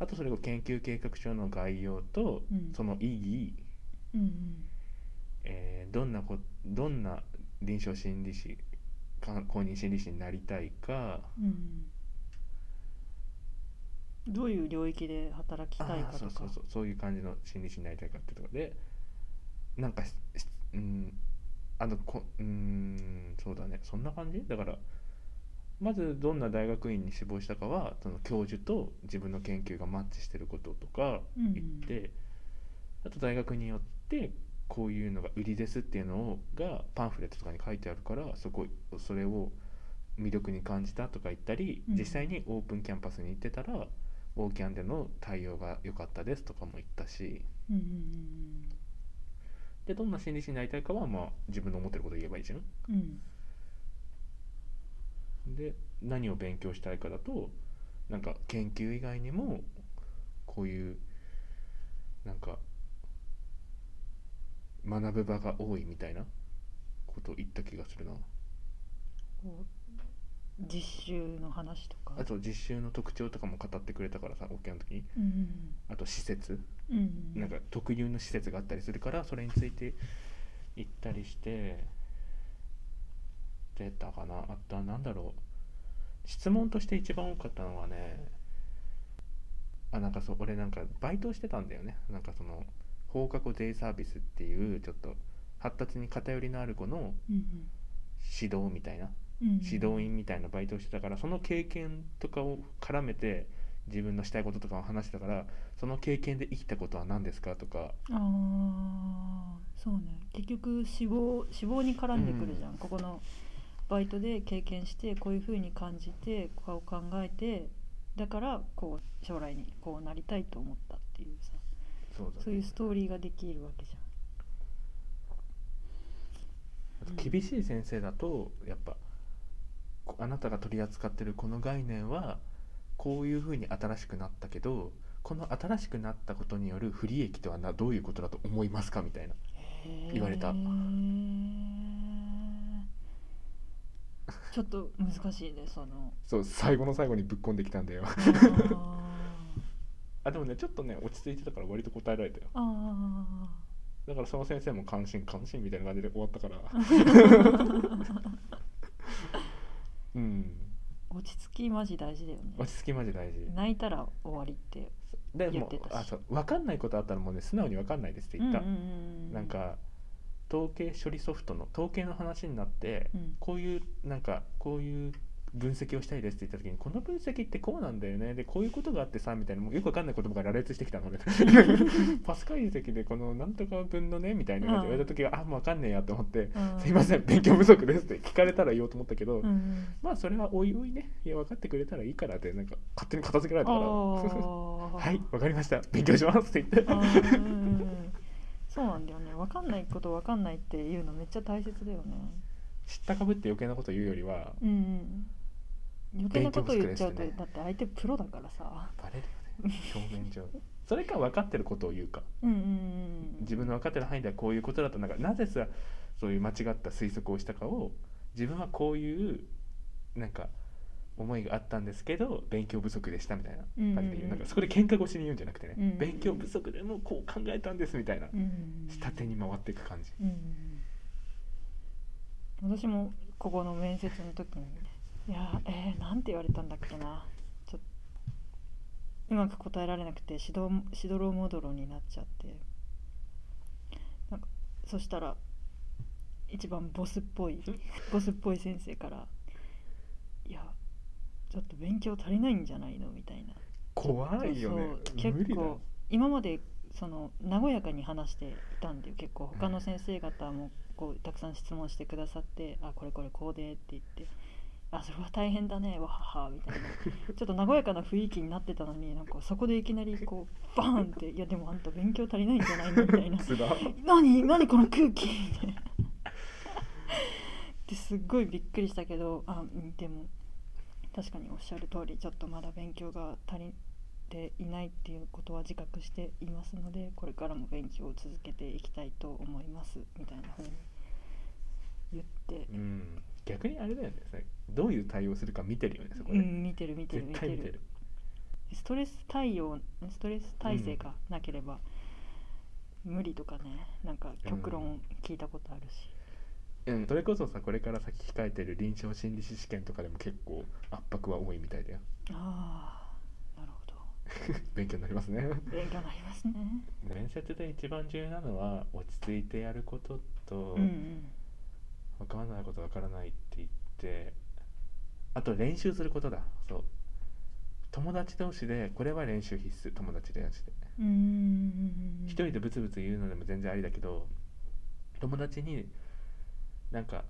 あとそれを研究計画書の概要と、うん。その意義、うんうん。えーどんなこどんな臨床心理士か公認心理士になりたいか。うんどういう領域で働きたいかとか。そうそうそう。いう感じの心理師になりたいかってところで。なんかうん。あのこうんそうだね。そんな感じ？だからまずどんな大学院に志望したかはその教授と自分の研究がマッチしてることとかうん言って、あと大学によってこういうのが売りですっていうのをがパンフレットとかに書いてあるからそこそれを魅力に感じたとか言ったり、うん。実際にオープンキャンパスに行ってたらオーキャンでの対応が良かったですとかも言ったし。うんうんでどんな心理師になりたいかはまあ自分の思ってること言えばいいじゃん。うん。うんで何を勉強したいかだとなんか研究以外にもこういうなんか学ぶ場が多いみたいなことを言った気がするな。こう実習の話とか？あと実習の特徴とかも語ってくれたからさオーケーの時に。うんあと施設。うんうん。なんか特有の施設があったりするからそれについて行ったりして出たかな。あとは何だろう。質問として一番多かったのはねあなんかそう俺なんかバイトをしてたんだよね。なんかその放課後デイサービスっていうちょっと発達に偏りのある子のうん指導みたいなうんうん。指導員みたいなバイトをしてたからその経験とかを絡めて自分のしたいこととかを話してたからその経験で生きたことは何ですかとかああそうね。結局死亡死亡に絡んでくるじゃん、ここのバイトで経験してこういうふうに感じてこう考えてだからこう将来にこうなりたいと思ったっていうさそうだね。そういうストーリーができるわけじあと厳しい先生だとやっぱこあなたが取り扱ってるこの概念はこういうふうに新しくなったけどこの新しくなったことによる不利益とはなどういうことだと思いますかみたいなゃん言われたちょっと難しいねその。そう最後の最後にぶっこんできたんだよ。あ でもねちょっとね落ち着いてたから割と答えられたよ。あだからその先生も関心関心みたいな感じで終わったから。うん。ー落ち着きマジ大事だよね。落ち着きマジ大事。泣いたら終わりってでも言ってたし。あそう分かんないことあったらもうね素直に分かんないですって言った、なんか統計処理ソフトの統計の話になって、うん。こういうなんかこういう分析をしたいですって言った時にこの分析ってこうなんだよね。でこういうことがあってさみたいなもうよくわかんない言葉が羅列してきたので パス解析でこのなんとか分のねみたいな感じで言われた時は、あもうわかんねえやと思って、うん。すいません勉強不足ですって聞かれたら言おうと思ったけど、うんまあそれはおいおいね。いや分かってくれたらいいからってなんか勝手に片付けられたから。あは はいわかりました。勉強しますって言ってそうなんだよね。分かんないこと分かんないっていうのめっちゃ大切だよね。知ったかぶって余計なこと言うよりはうんうん。余計なこと言っちゃうと、だって相手プロだからさ。バレるよね。表面上。それか分かってることを言うか。うんうんうん自分の分かってる範囲ではこういうことだとなんかなぜさそういう間違った推測をしたかを自分はこういうなんか思いがあったんですけど勉強不足でしたみたいなうん感じで言う、うんなんかそこで喧嘩越しに言うんじゃなくてね、うん。うん勉強不足でもこう考えたんですみたいな、うん下手に回っていく感じ。うん私もここの面接の時にいやえー、なんて言われたんだっけな。ちょうまく答えられなくてしどしどろもどろになっちゃって。なんかそしたら一番ボスっぽい ボスっぽい先生から「いやちょっと勉強足りないんじゃないの?」みたいな。怖いよね。そう結構今までその和やかに話していたんで結構他の先生方もこうたくさん質問してくださって「あこれこれこうで」って言って「あそれは大変だね。わはは」みたいな。ちょっと和やかな雰囲気になってたのになんかそこでいきなりこうバーンって「いやでもあんた勉強足りないんじゃないの?」みたいな。つら「何？何この空気」みたいな。ってすっごいびっくりしたけどあうんでも確かにおっしゃる通りちょっとまだ勉強が足りていないっていうことは自覚していますのでこれからも勉強を続けていきたいと思いますみたいな風に言って、うん。逆にあれだよね。どういう対応するか見てるよねそこで、うん、見てる見てる見てる。見てる。ストレス対応ストレス耐性がなければ、無理とかねなんか極論聞いたことあるし、うん、それこそさこれから先控えてる臨床心理士試験とかでも結構圧迫は多いみたいだよ。ああなるほど。勉強になりますね。勉強になりますね。面接で一番重要なのは落ち着いてやることと、うんうん。分からないこと分からないって言ってあと練習することだ。そう。友達同士でこれは練習必須。友達でやってうーん。一人でブツブツ言うのでも全然ありだけど友達になんか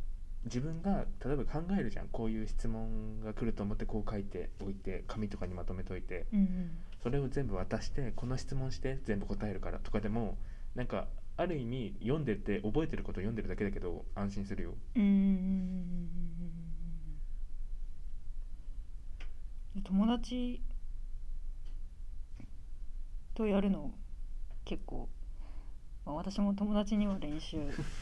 自分が例えば考えるじゃん。こういう質問が来ると思ってこう書いておいて紙とかにまとめといて。うんうん。それを全部渡してこの質問して全部答えるからとかでもなんかある意味読んでて覚えてることを読んでるだけだけど安心するよ。友達とやるの結構、まあ、私も友達には練習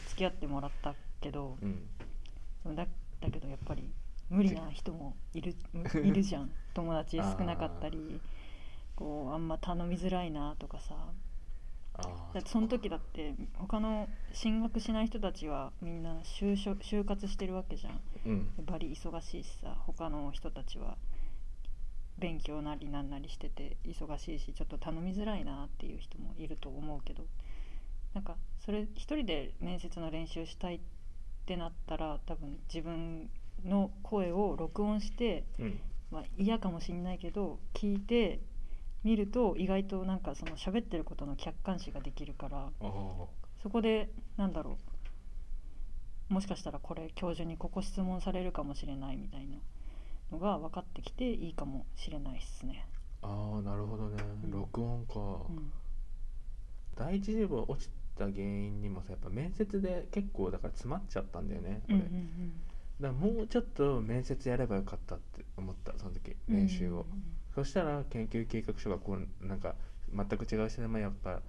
付き合ってもらったけどうん。だだけどやっぱり無理な人もいる いるじゃん。友達少なかったりこうあんま頼みづらいなとかさ。あだってその時だって他の進学しない人たちはみんな就職就活してるわけじゃん。うん。バリ忙しいしさ他の人たちは勉強なりなんなりしてて忙しいしちょっと頼みづらいなっていう人もいると思うけど。なんかそれ一人で面接の練習したいってなったら多分自分の声を録音して、うん。まあ、嫌かもしんないけど聞いてみると意外となんかその喋ってることの客観視ができるからそこでなんだろうもしかしたらこれ教授にここ質問されるかもしれないみたいなのが分かってきていいかもしれないっすね。ああなるほどね。うん。録音か、うん。第一志望落ちた原因にもさやっぱ面接で結構だから詰まっちゃったんだよね、うん俺だからもうちょっと面接やればよかったって思ったその時練習を、そしたら研究計画書がこうなんか全く違う人でもやっぱ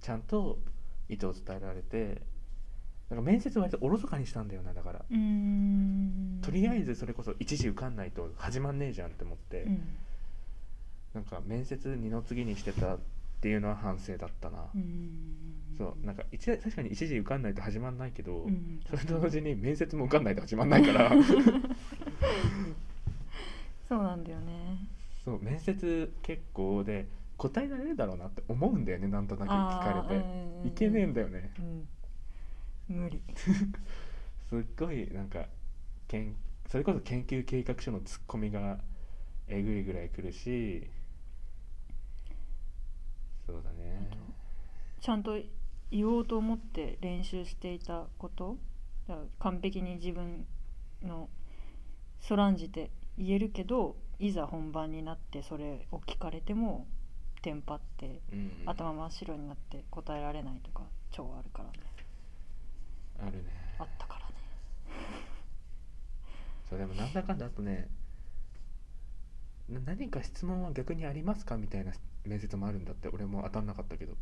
ちゃんと意図を伝えられてなんか面接割とおろそかにしたんだよなだから、とりあえずそれこそ一時受かんないと始まんねえじゃんって思って、うん。なんか面接二の次にしてたっていうのは反省だったな、うんそうなんか一確かに一時受かんないと始まんないけど、うんそれと同時に面接も受かんないと始まんないから。そうなんだよね。そう面接結構で答えられるだろうなって思うんだよねなんとなく聞かれて、いけねえんだよね。うん無理。すっごいなんかけんそれこそ研究計画書のツッコミがえぐいぐらい来るし。そうだね。ちゃんと言おうと思って練習していたこと完璧に自分のそらんじて言えるけどいざ本番になってそれを聞かれてもテンパってうん。頭真っ白になって答えられないとか超あるからね。あるね。あったからね。そうでもなんだかんだあとねな何か質問は逆にありますか？みたいな面接もあるんだって俺も当たんなかったけど。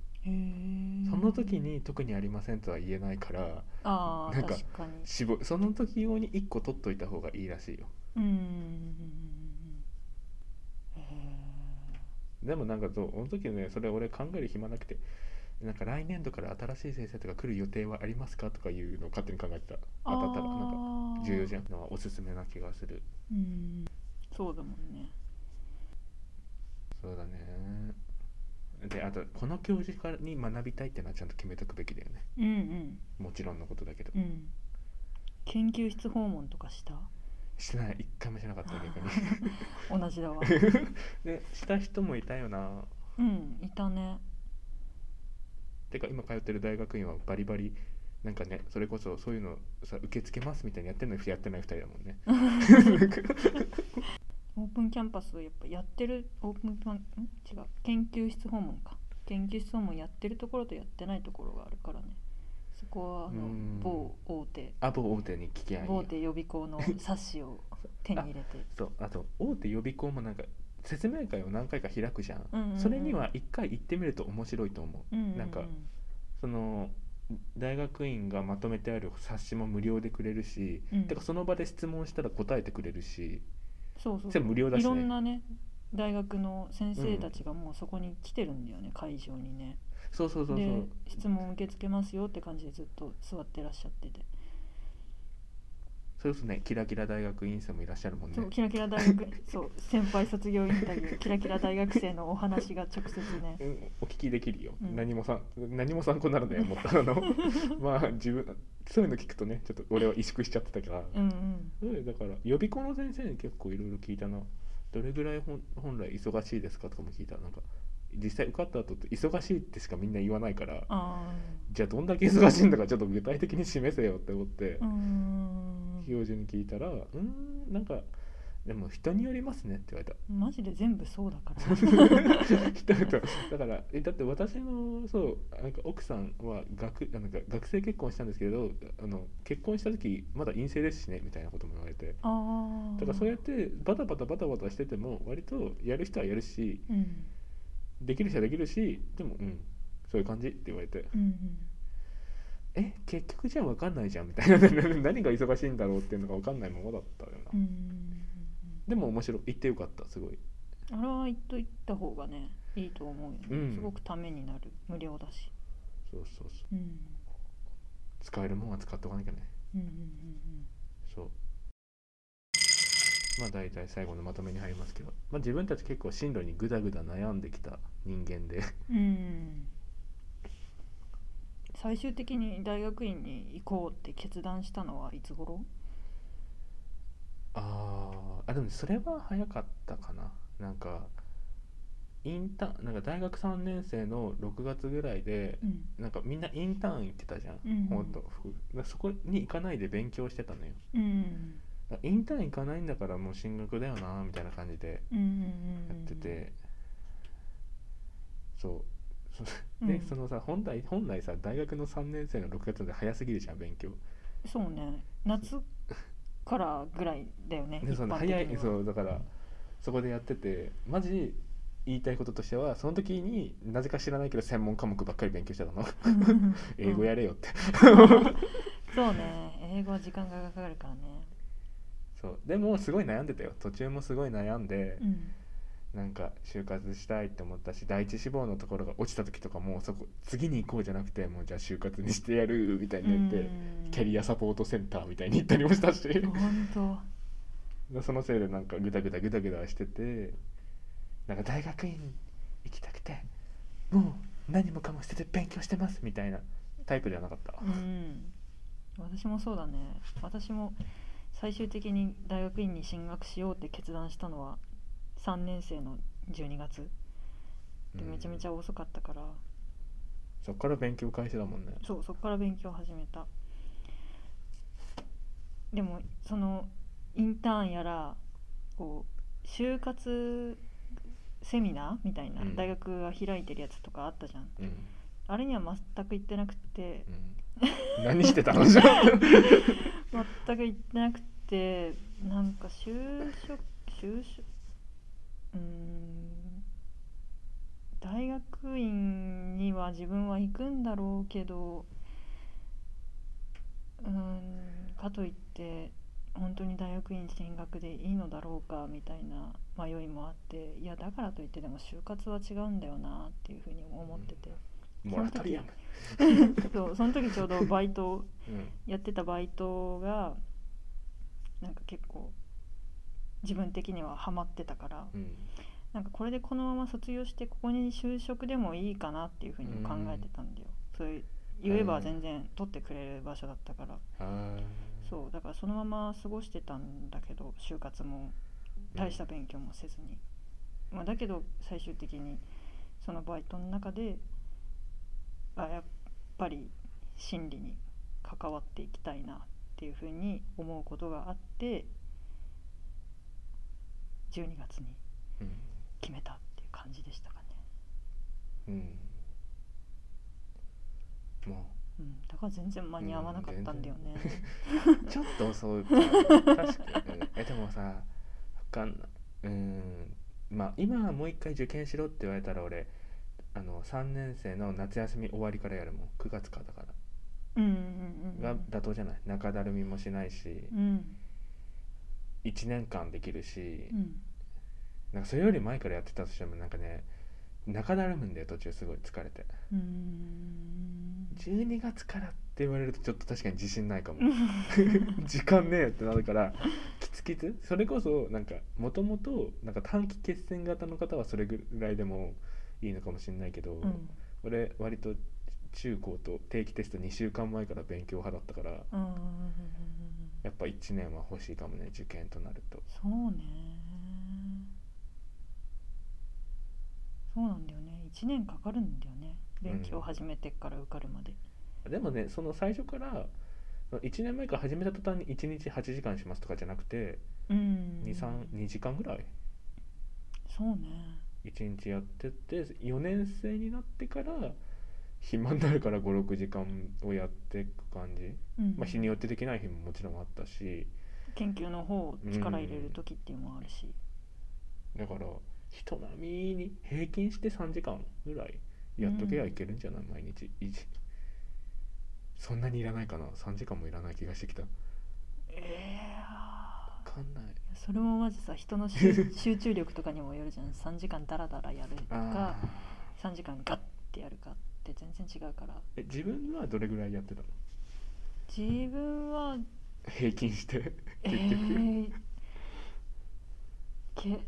その時に特にありませんとは言えないからああなんか確かに。絞その時用に1個取っといた方がいいらしいよ。うん。でもなんかそうその時ねそれ俺考える暇なくてなんか来年度から新しい先生とか来る予定はありますかとかいうのを勝手に考えてた。当たったらなんか重要じゃん。のはおすすめな気がする。うん。そうだもんねそうだね。であとこの教授からに学びたいってのはちゃんと決めとくべきだよね。うんうん。もちろんのことだけど、うん。研究室訪問とかした？してない。一回もしなかった逆に。同じだわ。でした人もいたよな。うんいたね。てか今通ってる大学院はバリバリなんかねそれこそそういうのさ受け付けますみたいにやってるのにやってない2人だもんねオープンキャンパスやっぱやってるオープンキャンん？違う。研究室訪問か。研究室訪問やってるところとやってないところがあるからね。そこはあのうん。某大手。あ某大手に聞きゃいいよ某手予備校の冊子を手に入れて。そう。あと大手予備校もなんか説明会を何回か開くじゃん,、うんうんうん。それには1回行ってみると面白いと思う、うんうんうん。なんかその大学院がまとめてある冊子も無料でくれるし、うん。てかその場で質問したら答えてくれるしそうそう全部無料だしね。いろんなね大学の先生たちがもうそこに来てるんだよね、会場にね。そうそうそうそでう質問受け付けますよって感じでずっと座ってらっしゃってて、それこそね。キラキラ大学院生もいらっしゃるもんね。そうキラキラ大学 そう先輩卒業インタビュー キラキラ大学生のお話が直接ね。うん、お聞きできるよ、うん。何もさ何も参考にならない思ったあの まあ自分そういうの聞くとねちょっと俺は萎縮しちゃってたから、うんうん。うんだから予備校の先生に結構いろいろ聞いたな。どれぐらい本本来忙しいですかとかも聞いた。なんか実際受かった後って忙しいってしかみんな言わないからあじゃあどんだけ忙しいんだかちょっと具体的に示せよって思って教授に聞いたら「うーんなんかでも人によりますね」って言われた。マジで全部そうだから。だからえだって私のそうなんか奥さんは学あなんか学生結婚したんですけどあの結婚した時まだ陰性ですしねみたいなことも言われて。だからそうやってバタバタバタバタしてても割とやる人はやるしうんできる人はできるしでもうんそういう感じって言われて。うんうん。え結局じゃあ分かんないじゃんみたいな。何が忙しいんだろうっていうのが分かんないままだったよな、うんうんでも面白い。行ってよかったすごい。あれは言っといた方がねいいと思うよね、うん。すごくためになる。無料だし。そうそうそう。うん。使えるもんは使っておかなきゃね。うんうんそうまあ大体最後のまとめに入りますけど、まあ、自分たち結構進路にグダグダ悩んできた人間で。うん。うんうん最終的に大学院に行こうって決断したのはいつ頃？あーあでもそれは早かったかな。なんかインターンなんか大学3年生の6月ぐらいでうん。なんかみんなインターン行ってたじゃん、うんほん。とふだそこに行かないで勉強してたのよ。うん。だインターン行かないんだからもう進学だよなみたいな感じでやってて、そう。そうん。で、そのさ本来本来さ大学の3年生の6月で早すぎるじゃん勉強。そうね。夏からぐらいだよねでそ早いそうだからそこでやっててマジ言いたいこととしてはその時になぜか知らないけど専門科目ばっかり勉強してたの。英語やれよって、そうね。英語は時間がかかるからねそう。でもすごい悩んでたよ。途中もすごい悩んで、うん。なんか就活したいって思ったし第一志望のところが落ちた時とかもそこ次に行こうじゃなくてもうじゃあ就活にしてやるみたいに言って、キャリアサポートセンターみたいに行ったりもしたし。本当。そのせいでなんかグダグダグダグダしててなんか大学院行きたくてもう何もかも捨てて勉強してますみたいなタイプではなかった。うん。私もそうだね。私も最終的に大学院に進学しようって決断したのは3年生の12月。でめちゃめちゃ、ゃ遅かったから、そっから勉強開始だもんね。そうそこから勉強を始めた。でもそのインターンやらこう就活セミナーみたいなうん。大学が開いてるやつとかあったじゃん、うん、あれには全く行ってなくてうん、何してたの？じゃ全く行ってなくてなんか就職就職うん大学院には自分は行くんだろうけどうんかといって本当に大学院進学でいいのだろうかみたいな迷いもあっていやだからといってでも就活は違うんだよなっていうふうに思ってて、モラトリアムそうその時ちょうどバイトうん。やってたバイトがなんか結構自分的にはハマってたからうん。なんかこれでこのまま卒業してここに就職でもいいかなっていうふうに考えてたんだよ、そういう言えば全然取ってくれる場所だったから、あー。そうだからそのまま過ごしてたんだけど就活も大した勉強もせずに、まあ、だけど最終的にそのバイトの中であやっぱり心理に関わっていきたいなっていうふうに思うことがあって12月にうん決めたっていう感じでしたかね、うん。まうん、だから全然間に合わなかったんだよね、あ ちょっと遅いか。確かに。うんえでもさわかんない。うん。まあ今はもう一回受験しろって言われたら俺あの3年生の夏休み終わりからやるもん。9月からだから。うん、うんうんうん。が妥当じゃない？中だるみもしないし。うん。1年間できるし。うん。なんかそれより前からやってたとしてもなんかね中だるむんだよ途中すごい疲れて。うーん12月からって言われるとちょっと確かに自信ないかも。時間ねえってなるからキツキツそれこそなんかもともとなんか短期決戦型の方はそれぐらいでもいいのかもしれないけど、うん。俺割と中高と定期テスト2週間前から勉強派だったからうんうんうんうんうん。やっぱ1年は欲しいかもね受験となると。そうね。そうなんだよね。1年かかるんだよね。勉強始めてから受かるまで、でもねその最初から1年前から始めた途端に1日8時間しますとかじゃなくてうん。232時間ぐらい。そうね1日やってって4年生になってから暇になるから56時間をやっていく感じ、うん。まあ、日によってできない日ももちろんあったし。研究の方力入れる時っていうのもあるし、だから人並みに平均して3時間ぐらいやっとけばいけるんじゃない、毎日。いじそんなにいらないかな。3時間もいらない気がしてきた。ええ分かんないそれもまずさ人の集 集中力とかにもよるじゃん。3時間ダラダラやるとかあ3時間ガッてやるかって全然違うから。ーえ自分はどれぐらいやってたの？自分は平均してえ結局、ー、け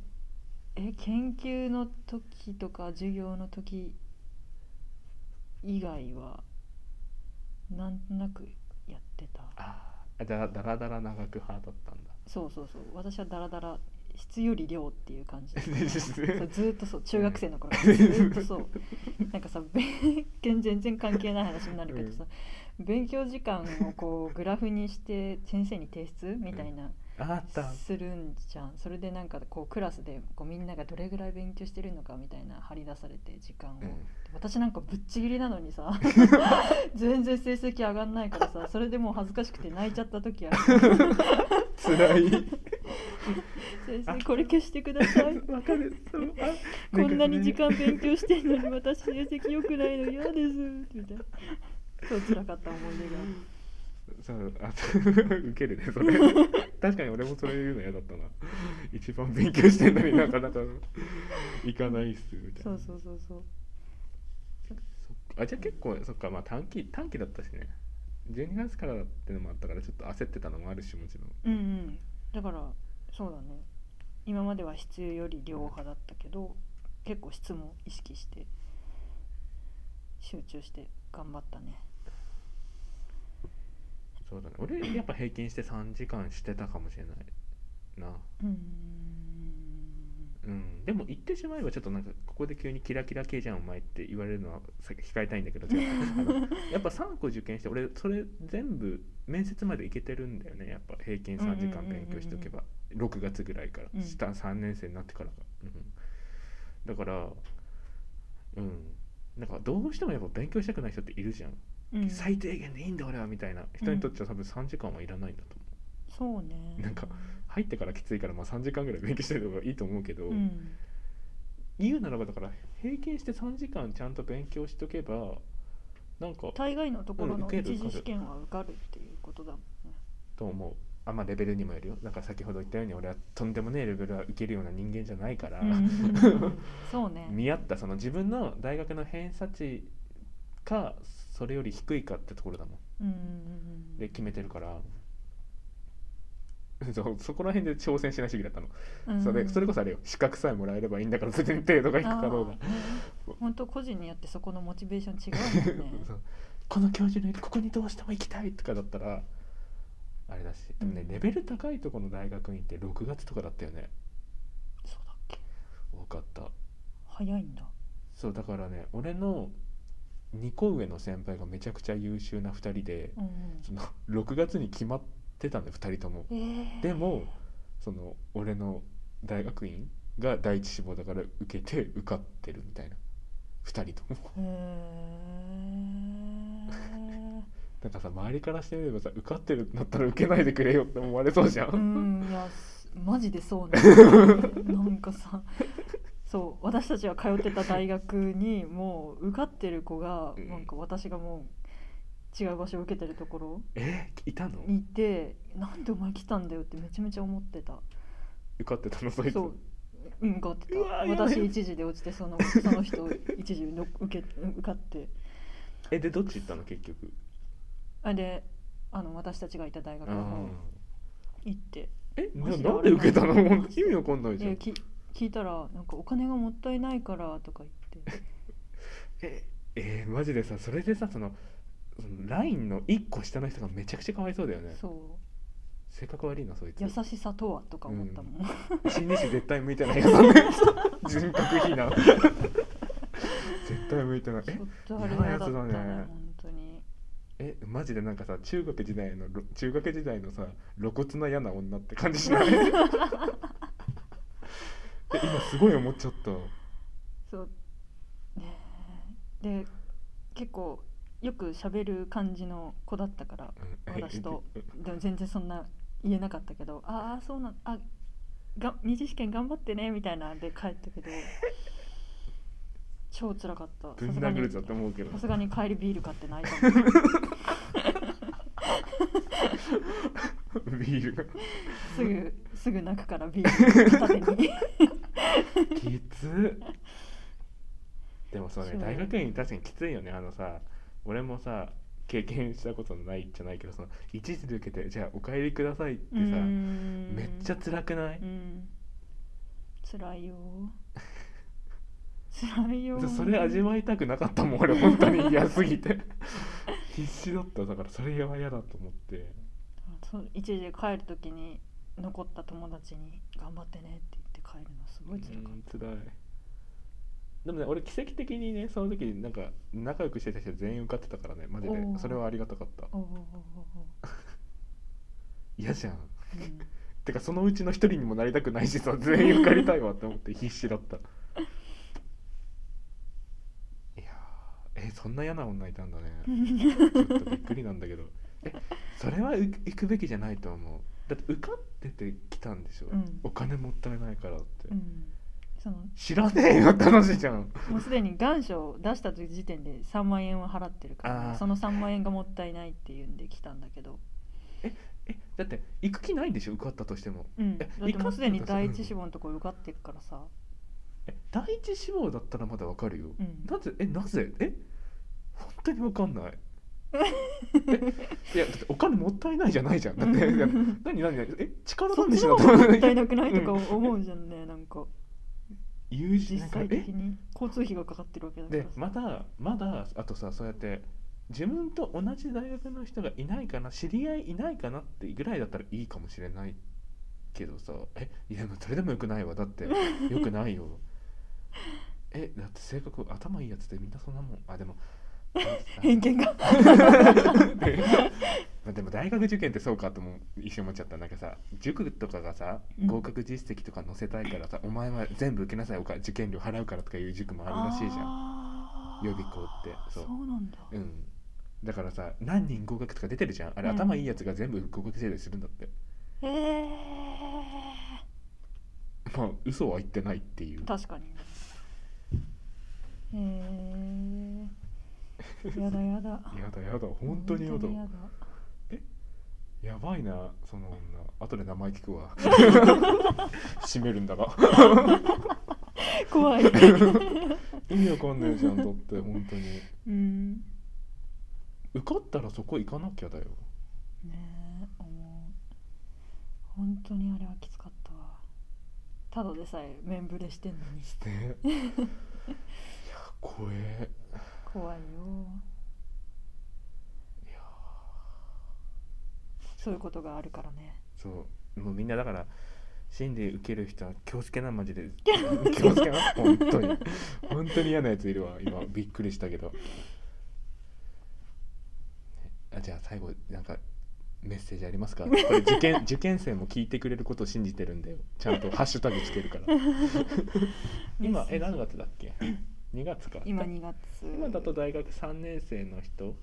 え研究の時とか授業の時以外はなんとなくやってた。ああだだらだら長く派だったんだそうそうそう私はダラダラ質より量っていう感じ。で ですね。そうずーっとそう中学生の頃。からずーっとそうなんかさ勉強全然関係ない話になるけどさ、勉強時間をこうグラフにして先生に提出みたいな、するんじゃん。それでなんかこうクラスでこうみんながどれぐらい勉強してるのかみたいな張り出されて時間を、うん。私なんかぶっちぎりなのにさ 全然成績上がんないからさそれでもう恥ずかしくて泣いちゃった時ある。つらい。先生これ消してください。わかる。そう。あこんなに時か間勉強してんのに私成績良くないの嫌ですみたいなそう辛かった思い出がそうあ ウケるねそれ。確かに俺もそれ言うの嫌だったな。一番勉強してんのになかなか行かないっすみたいな。そうそうそうそう。あじゃあ結構そっかまあ短期短期だったしね。12月からだってのもあったからちょっと焦ってたのもあるしもちろん。うんうん。だからそうだね。今までは質より量派だったけど結構質も意識して集中して頑張ったねそうだね。俺やっぱ平均して3時間してたかもしれないな。うーん。うん、でも言ってしまえばちょっとなんかここで急にキラキラ系じゃんお前って言われるのはさ控えたいんだけど やっぱ3個受験して俺それ全部面接までいけてるんだよね。やっぱ平均3時間勉強しておけば。6月ぐらいから、うん。下3年生になってからが、うん、だからうん。なんかどうしてもやっぱ勉強したくない人っているじゃん最低限でいいんだ俺はみたいな。人にとっては多分3時間はいらないんだと思う。そうね。なんか入ってからきついからまあ3時間ぐらい勉強してる方がいいと思うけど、うん。言うならばだから平均して3時間ちゃんと勉強しとけばなんか大概のところのうん受ける一次試験は受かるっていうことだもんね。と思あまあレベルにもよるよ。なんか先ほど言ったように俺はとんでもねえレベルは受けるような人間じゃないから、そうね。見合ったその自分の大学の偏差値かそれより低いかってところだもん。で決めてるから。そうそこら辺で挑戦しない主義だったの、うん。それそれこそあれよ。資格さえもらえればいいんだから別に程度がいくかどうか。本当個人によってそこのモチベーション違うもんね。この教授のいるここにどうしても行きたいとかだったらあれだし。でもねうん。レベル高いところの大学院って6月とかだったよね。そうだっけ。多かった。早いんだ。そうだからね俺の2個上の先輩がめちゃくちゃ優秀な2人でうんうん。その6月に決まってたんだよ2人とも。えー。でもその俺の大学院が第一志望だから受けて受かってるみたいな。2人とも。なんかさ周りからしてみればさ受かってるんだったら受けないでくれよって思われそうじゃん、うんいやすマジでそうね。なんかさそう私たちが通ってた大学にもう受かってる子がうん。なんか私がもう違う場所を受けてるところ。え？いたの？にいてなんでお前来たんだよってめちゃめちゃ思ってた。受かってたのそいつ？そう。うん受かってた。うわやだよ私一時で落ちてそのその人一時の受け受かって。えでどっち行ったの？結局。あであの私たちがいた大学の方行って。え？なマジでなんで受けたの？意味わかんないじゃん。いやき聞いたらなんかお金がもったいないからとか言って。ええーマジでさそれでさそのそのラインの1個下の人がめちゃくちゃかわいそうだよね。そ性格悪いなそいつ。う優しさとはとか思ったもん、心理師絶対向いてないやつだね人格非難。絶対向いてない。え嫌なやつだね。本当に。えマジでなんかさ中学時代のろ中学時代のさ露骨な嫌な女って感じしない？え 今すごい思っちゃった。そう。ねえ。で結構よく喋る感じの子だったからうん。私と。えでも全然そんな言えなかったけどああそうなんあが二次試験頑張ってねみたいなんで帰ったけど超辛かった。さすがに帰りビール買って泣いたもんビール。がすぐすぐ泣くからビール片手に。きつ。でもそうねそう。大学院確かにきついよね。あのさ俺もさ経験したことないじゃないけどその一時で受けてじゃあお帰りくださいってさめめっちゃ辛くない？うん。辛いよ。辛いよ。それ味わいたくなかったもん俺本当に。嫌すぎて必死だった。だからそれは嫌だと思って。そう一時で帰る時に残った友達に「頑張ってね」って言って帰るのすごい辛かっうん辛い。でもね俺奇跡的にねその時なんか仲良くしてた人全員受かってたからね。マジで。それはありがたかった。嫌じゃん。うん。てかそのうちの一人にもなりたくないしさ全員受かりたいわって思って必死だったいやーえそんな嫌な女いたんだね。ちょっとびっくりなんだけど。えそれはう行くべきじゃないと思う。だって受かってて来たんでしょ、うん。お金もったいないからって、うん。その知らねえよって話じゃん。もうすでに願書を出した時点で3万円は払ってるからその3万円がもったいないっていうんで来たんだけど、えだって行く気ないんでしょ受かったとしても。うん、えだってもうすでに第一志望のところ受かってるからさ、え第一志望だったらまだわかるよ、うん。なぜえなぜ？え？本当にわかんない。え？いやだってお金もったいないじゃないじゃん。だって何何何？え？力そっ試しだとちの方がもったいなくない？とか思うじゃんね。なんか。友人実際的に。交通費がかかってるわけだからさ。でまだまだあとさそうやって自分と同じ大学の人がいないかな？知り合いいないかな？ってぐらいだったらいいかもしれないけどさ。え？いやでもそれでもよくないわ。だってよくないよ。え？だって性格頭いいやつってみんなそんなもん。あでもあ偏見が。まあでも大学受験ってそうかとも一瞬思っちゃった。なんかさ塾とかがさうん。合格実績とか載せたいからさ、お前は全部受けなさいおか受験料払うからとかいう塾もあるらしいじゃん。ゃ予備校って。そう。そうなんだ。うん。だからさ何人合格とか出てるじゃん。あれ、うん。頭いいやつが全部合格制度するんだって。へえまあ嘘は言ってないっていう。確かに。へえ やだやだ。やだやだ本当にやだ。本当にやばいなその女。後で名前聞くわ。閉めるんだが。怖い。意味わかんないじゃんだって本当に。うん。受かったらそこ行かなきゃだよ。ねえ思う。本当にあれはきつかったわ。ただでさえ面ぶれしてんのに。ねいや怖え怖いよ。いやそういうことがあるからね。そう。もうみんなだから心理受ける人は気をつけなマジで。気をつけな本当に。本当に嫌なやついるわ今。びっくりしたけど、ねあじゃあ最後なんかメッセージありますか？これ受験 受験生も聞いてくれることを信じてるんだよ。ちゃんとハッシュタグつけるから。今え何月だっけ？2月か。今2月。今だと大学3年生の人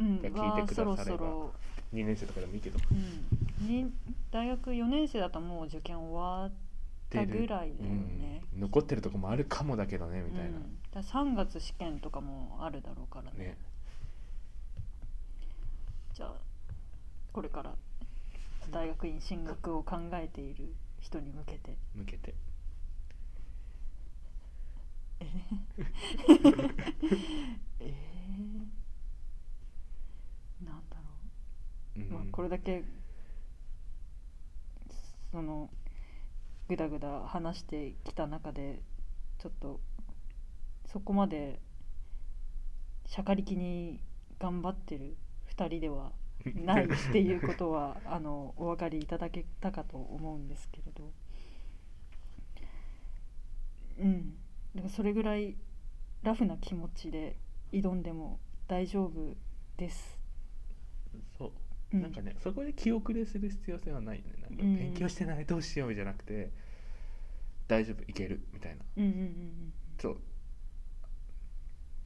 うんが聞いてくだされば。はそろそろ2年生とかでもいいけど。うん、に大学4年生だともう受験終わったぐらいだよね、うん。残ってるとこもあるかもだけどねみたいな、うん、だ3月試験とかもあるだろうからね。ね。じゃあこれから大学院進学を考えている人に向けて。向けてえー、なんだろう。ん。う、まあ、これだけそのぐだぐだ話してきた中でちょっとそこまでしゃかりきに頑張ってる2人ではないっていうことは あのお分かりいただけたかと思うんですけれど。うんだからそれぐらいラフな気持ちで挑んでも大丈夫です。そう。うなんかねそこで気遅れする必要性はないよ。ねなんかうん。勉強してないどうしようじゃなくて大丈夫いけるみたいな。うんうんうんそう。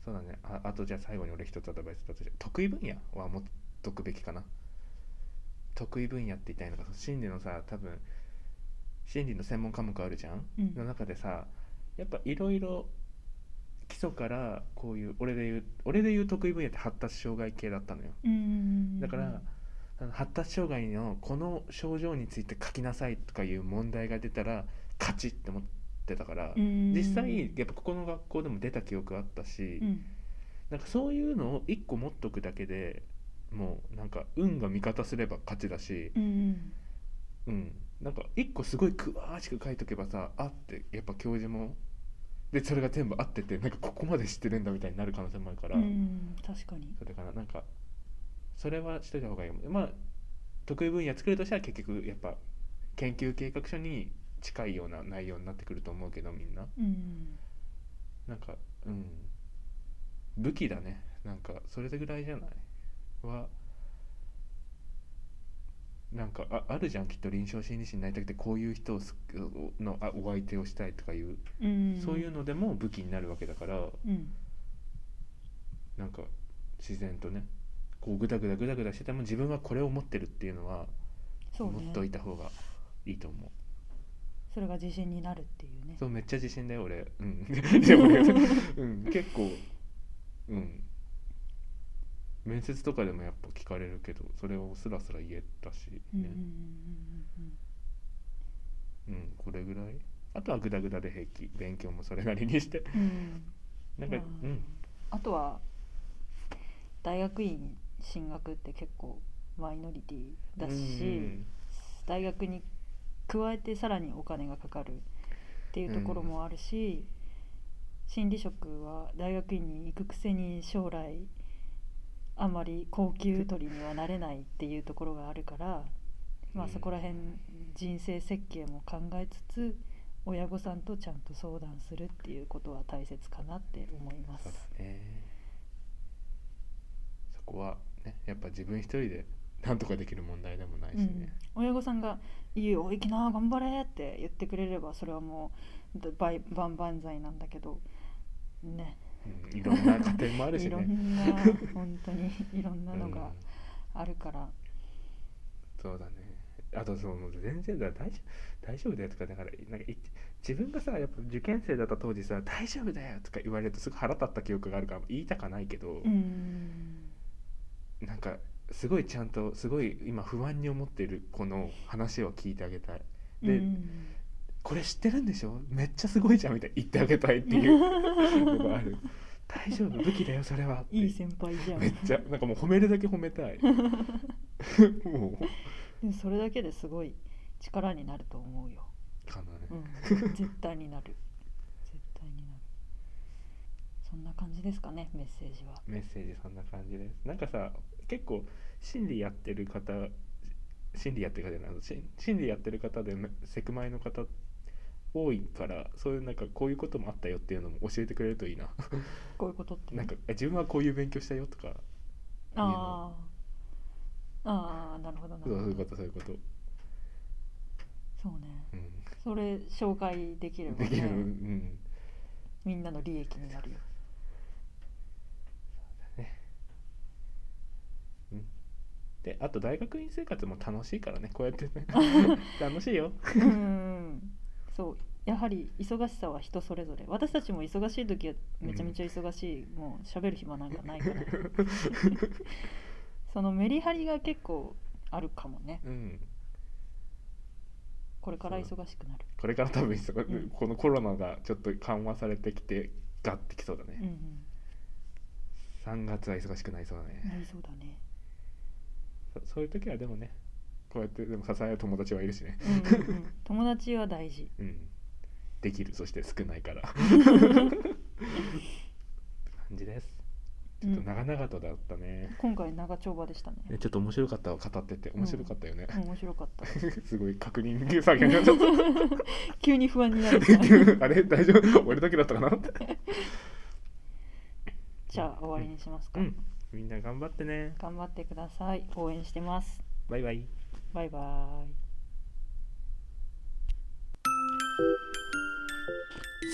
そうだね。ああとじゃあ最後に俺一つアドバイスだとして得意分野は持っとくべきかな。得意分野って言いたいのが心理のさ多分心理の専門科目あるじゃん、うん。の中でさやっぱいろいろ基礎からこういう俺で言う俺で言う得意分野って発達障害系だったのよ。だから、発達障害のこの症状について書きなさいとかいう問題が出たら勝ちって思ってたから、うん実際やっぱここの学校でも出た記憶あったし、うん。なんかそういうのを1個持っとくだけでもうなんか運が味方すれば勝ちだし、うんうん。うん、なんか1個すごい詳しく書いとけばさあってやっぱ教授もでそれが全部合っててなんかここまで知ってるんだみたいになる可能性もあるから、うん確かに。それからなんかそれはしといた方がいい。まあ得意分野作るとしたら結局やっぱ研究計画書に近いような内容になってくると思うけどみんな。うん。なんかうん。武器だね。なんかそれぐらいじゃない？はなんかああるじゃんきっと臨床心理士になりたくてこういう人をすのあお相手をしたいとかいう、うん。そういうのでも武器になるわけだから。うん。なんか自然とねこうグダグダグダグダしてても自分はこれを持ってるっていうのはそうね。持っといた方がいいと思う。それが自信になるっていうね。そうめっちゃ自信だよ俺。うん。でもね うん結構うん面接とかでもやっぱ聞かれるけどそれをスラスラ言えたしね。うんこれぐらい。あとはグダグダで平気。勉強もそれなりにして。うん。なんかまあ。うん。あとは大学院進学って結構マイノリティだし、大学に加えてさらにお金がかかるっていうところもあるし、心理職は大学院に行くくせに将来あまり高級取りにはなれないっていうところがあるから、まあ、うん。そこら辺人生設計も考えつつ親御さんとちゃんと相談するっていうことは大切かなって思います。そね。そこはねやっぱ自分一人で なんとかできる問題でもないしうん。ね、、親御さんが「いいよ行きな頑張れ」って言ってくれればそれはもう万々歳なんだけどねうん。いろんな家庭もあるしいろねんな本当にいろんなのうん。があるから、そうだね。あとそうもう全然だ大丈夫大丈夫だよとかだからなんかい自分がさやっぱ受験生だった当時さ「大丈夫だよ」とか言われるとすぐ腹立った記憶があるから言いたかないけど、うん。なんかすごいちゃんとすごい今不安に思ってるこの話を聞いてあげたい。で、うんこれ知ってるんでしょ？めっちゃすごいじゃんみたいに言ってあげたいっていう。のがある大丈夫。武器だよそれは。っていい先輩じゃん。めっちゃなんかもう褒めるだけ褒めたい。もでもそれだけですごい力になると思うよ、うかな。ね、うん、絶対になる。絶対になる。そんな感じですかねメッセージは。メッセージそんな感じです。なんかさ結構心理やってる方心理やってる方じゃないし心理やってる方でセクマイの方多いからそういうなんかこういうこともあったよっていうのも教えてくれるといいな。こういうことって。なんかえ自分はこういう勉強したよとか。ああああなるほどなそうそういうこるほどとそういうこと、そうね。うそれ紹介できれん、ばできる、うねん、みんなの利益になるよ。であと大学院生活も楽しいからねこうやってね。楽しいよ。うんそうやはり忙しさは人それぞれ。私たちも忙しい時はめちゃめちゃ忙しい、もう喋る暇なんかないから。そのメリハリが結構あるかもね。うん。これから忙しくなる。これから多分忙うん。このコロナがちょっと緩和されてきてガッてきそうだうんうね、ん。3月は忙しくなりそうだね、なりそうだね。そそういう時はでもねこうやってでも支える友達はいるしね。うんうんうん。友達は大事。うん。できる。そして少ないから。感じです。ちょっと長々とだったね、今回長丁場でしたね。ねちょっと面白かったわ語ってて面白かったよね、面白かった。すごい確認作業になっちゃっ急に不安になる。たあれ？大丈夫？俺だけだったかな？じゃあ終わりにしますか、うん。みんな頑張ってね。頑張ってください。応援してます。バイバイバイバーイ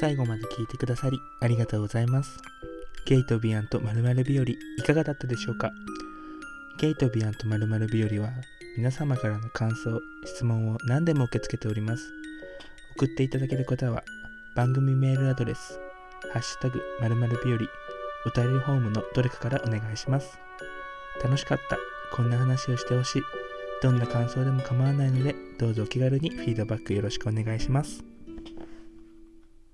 最後まで聞いてくださりありがとうございます。ゲイとビアンと〇〇日和いかがだったでしょうか？ゲイとビアンと〇〇日和は皆様からの感想、質問を何でも受け付けております。送っていただける方は番組メールアドレス、ハッシュタグ〇〇日和、お便りフォームのどれかからお願いします。楽しかった、こんな話をしてほしい、どんな感想でも構わないので、どうぞお気軽にフィードバックよろしくお願いします。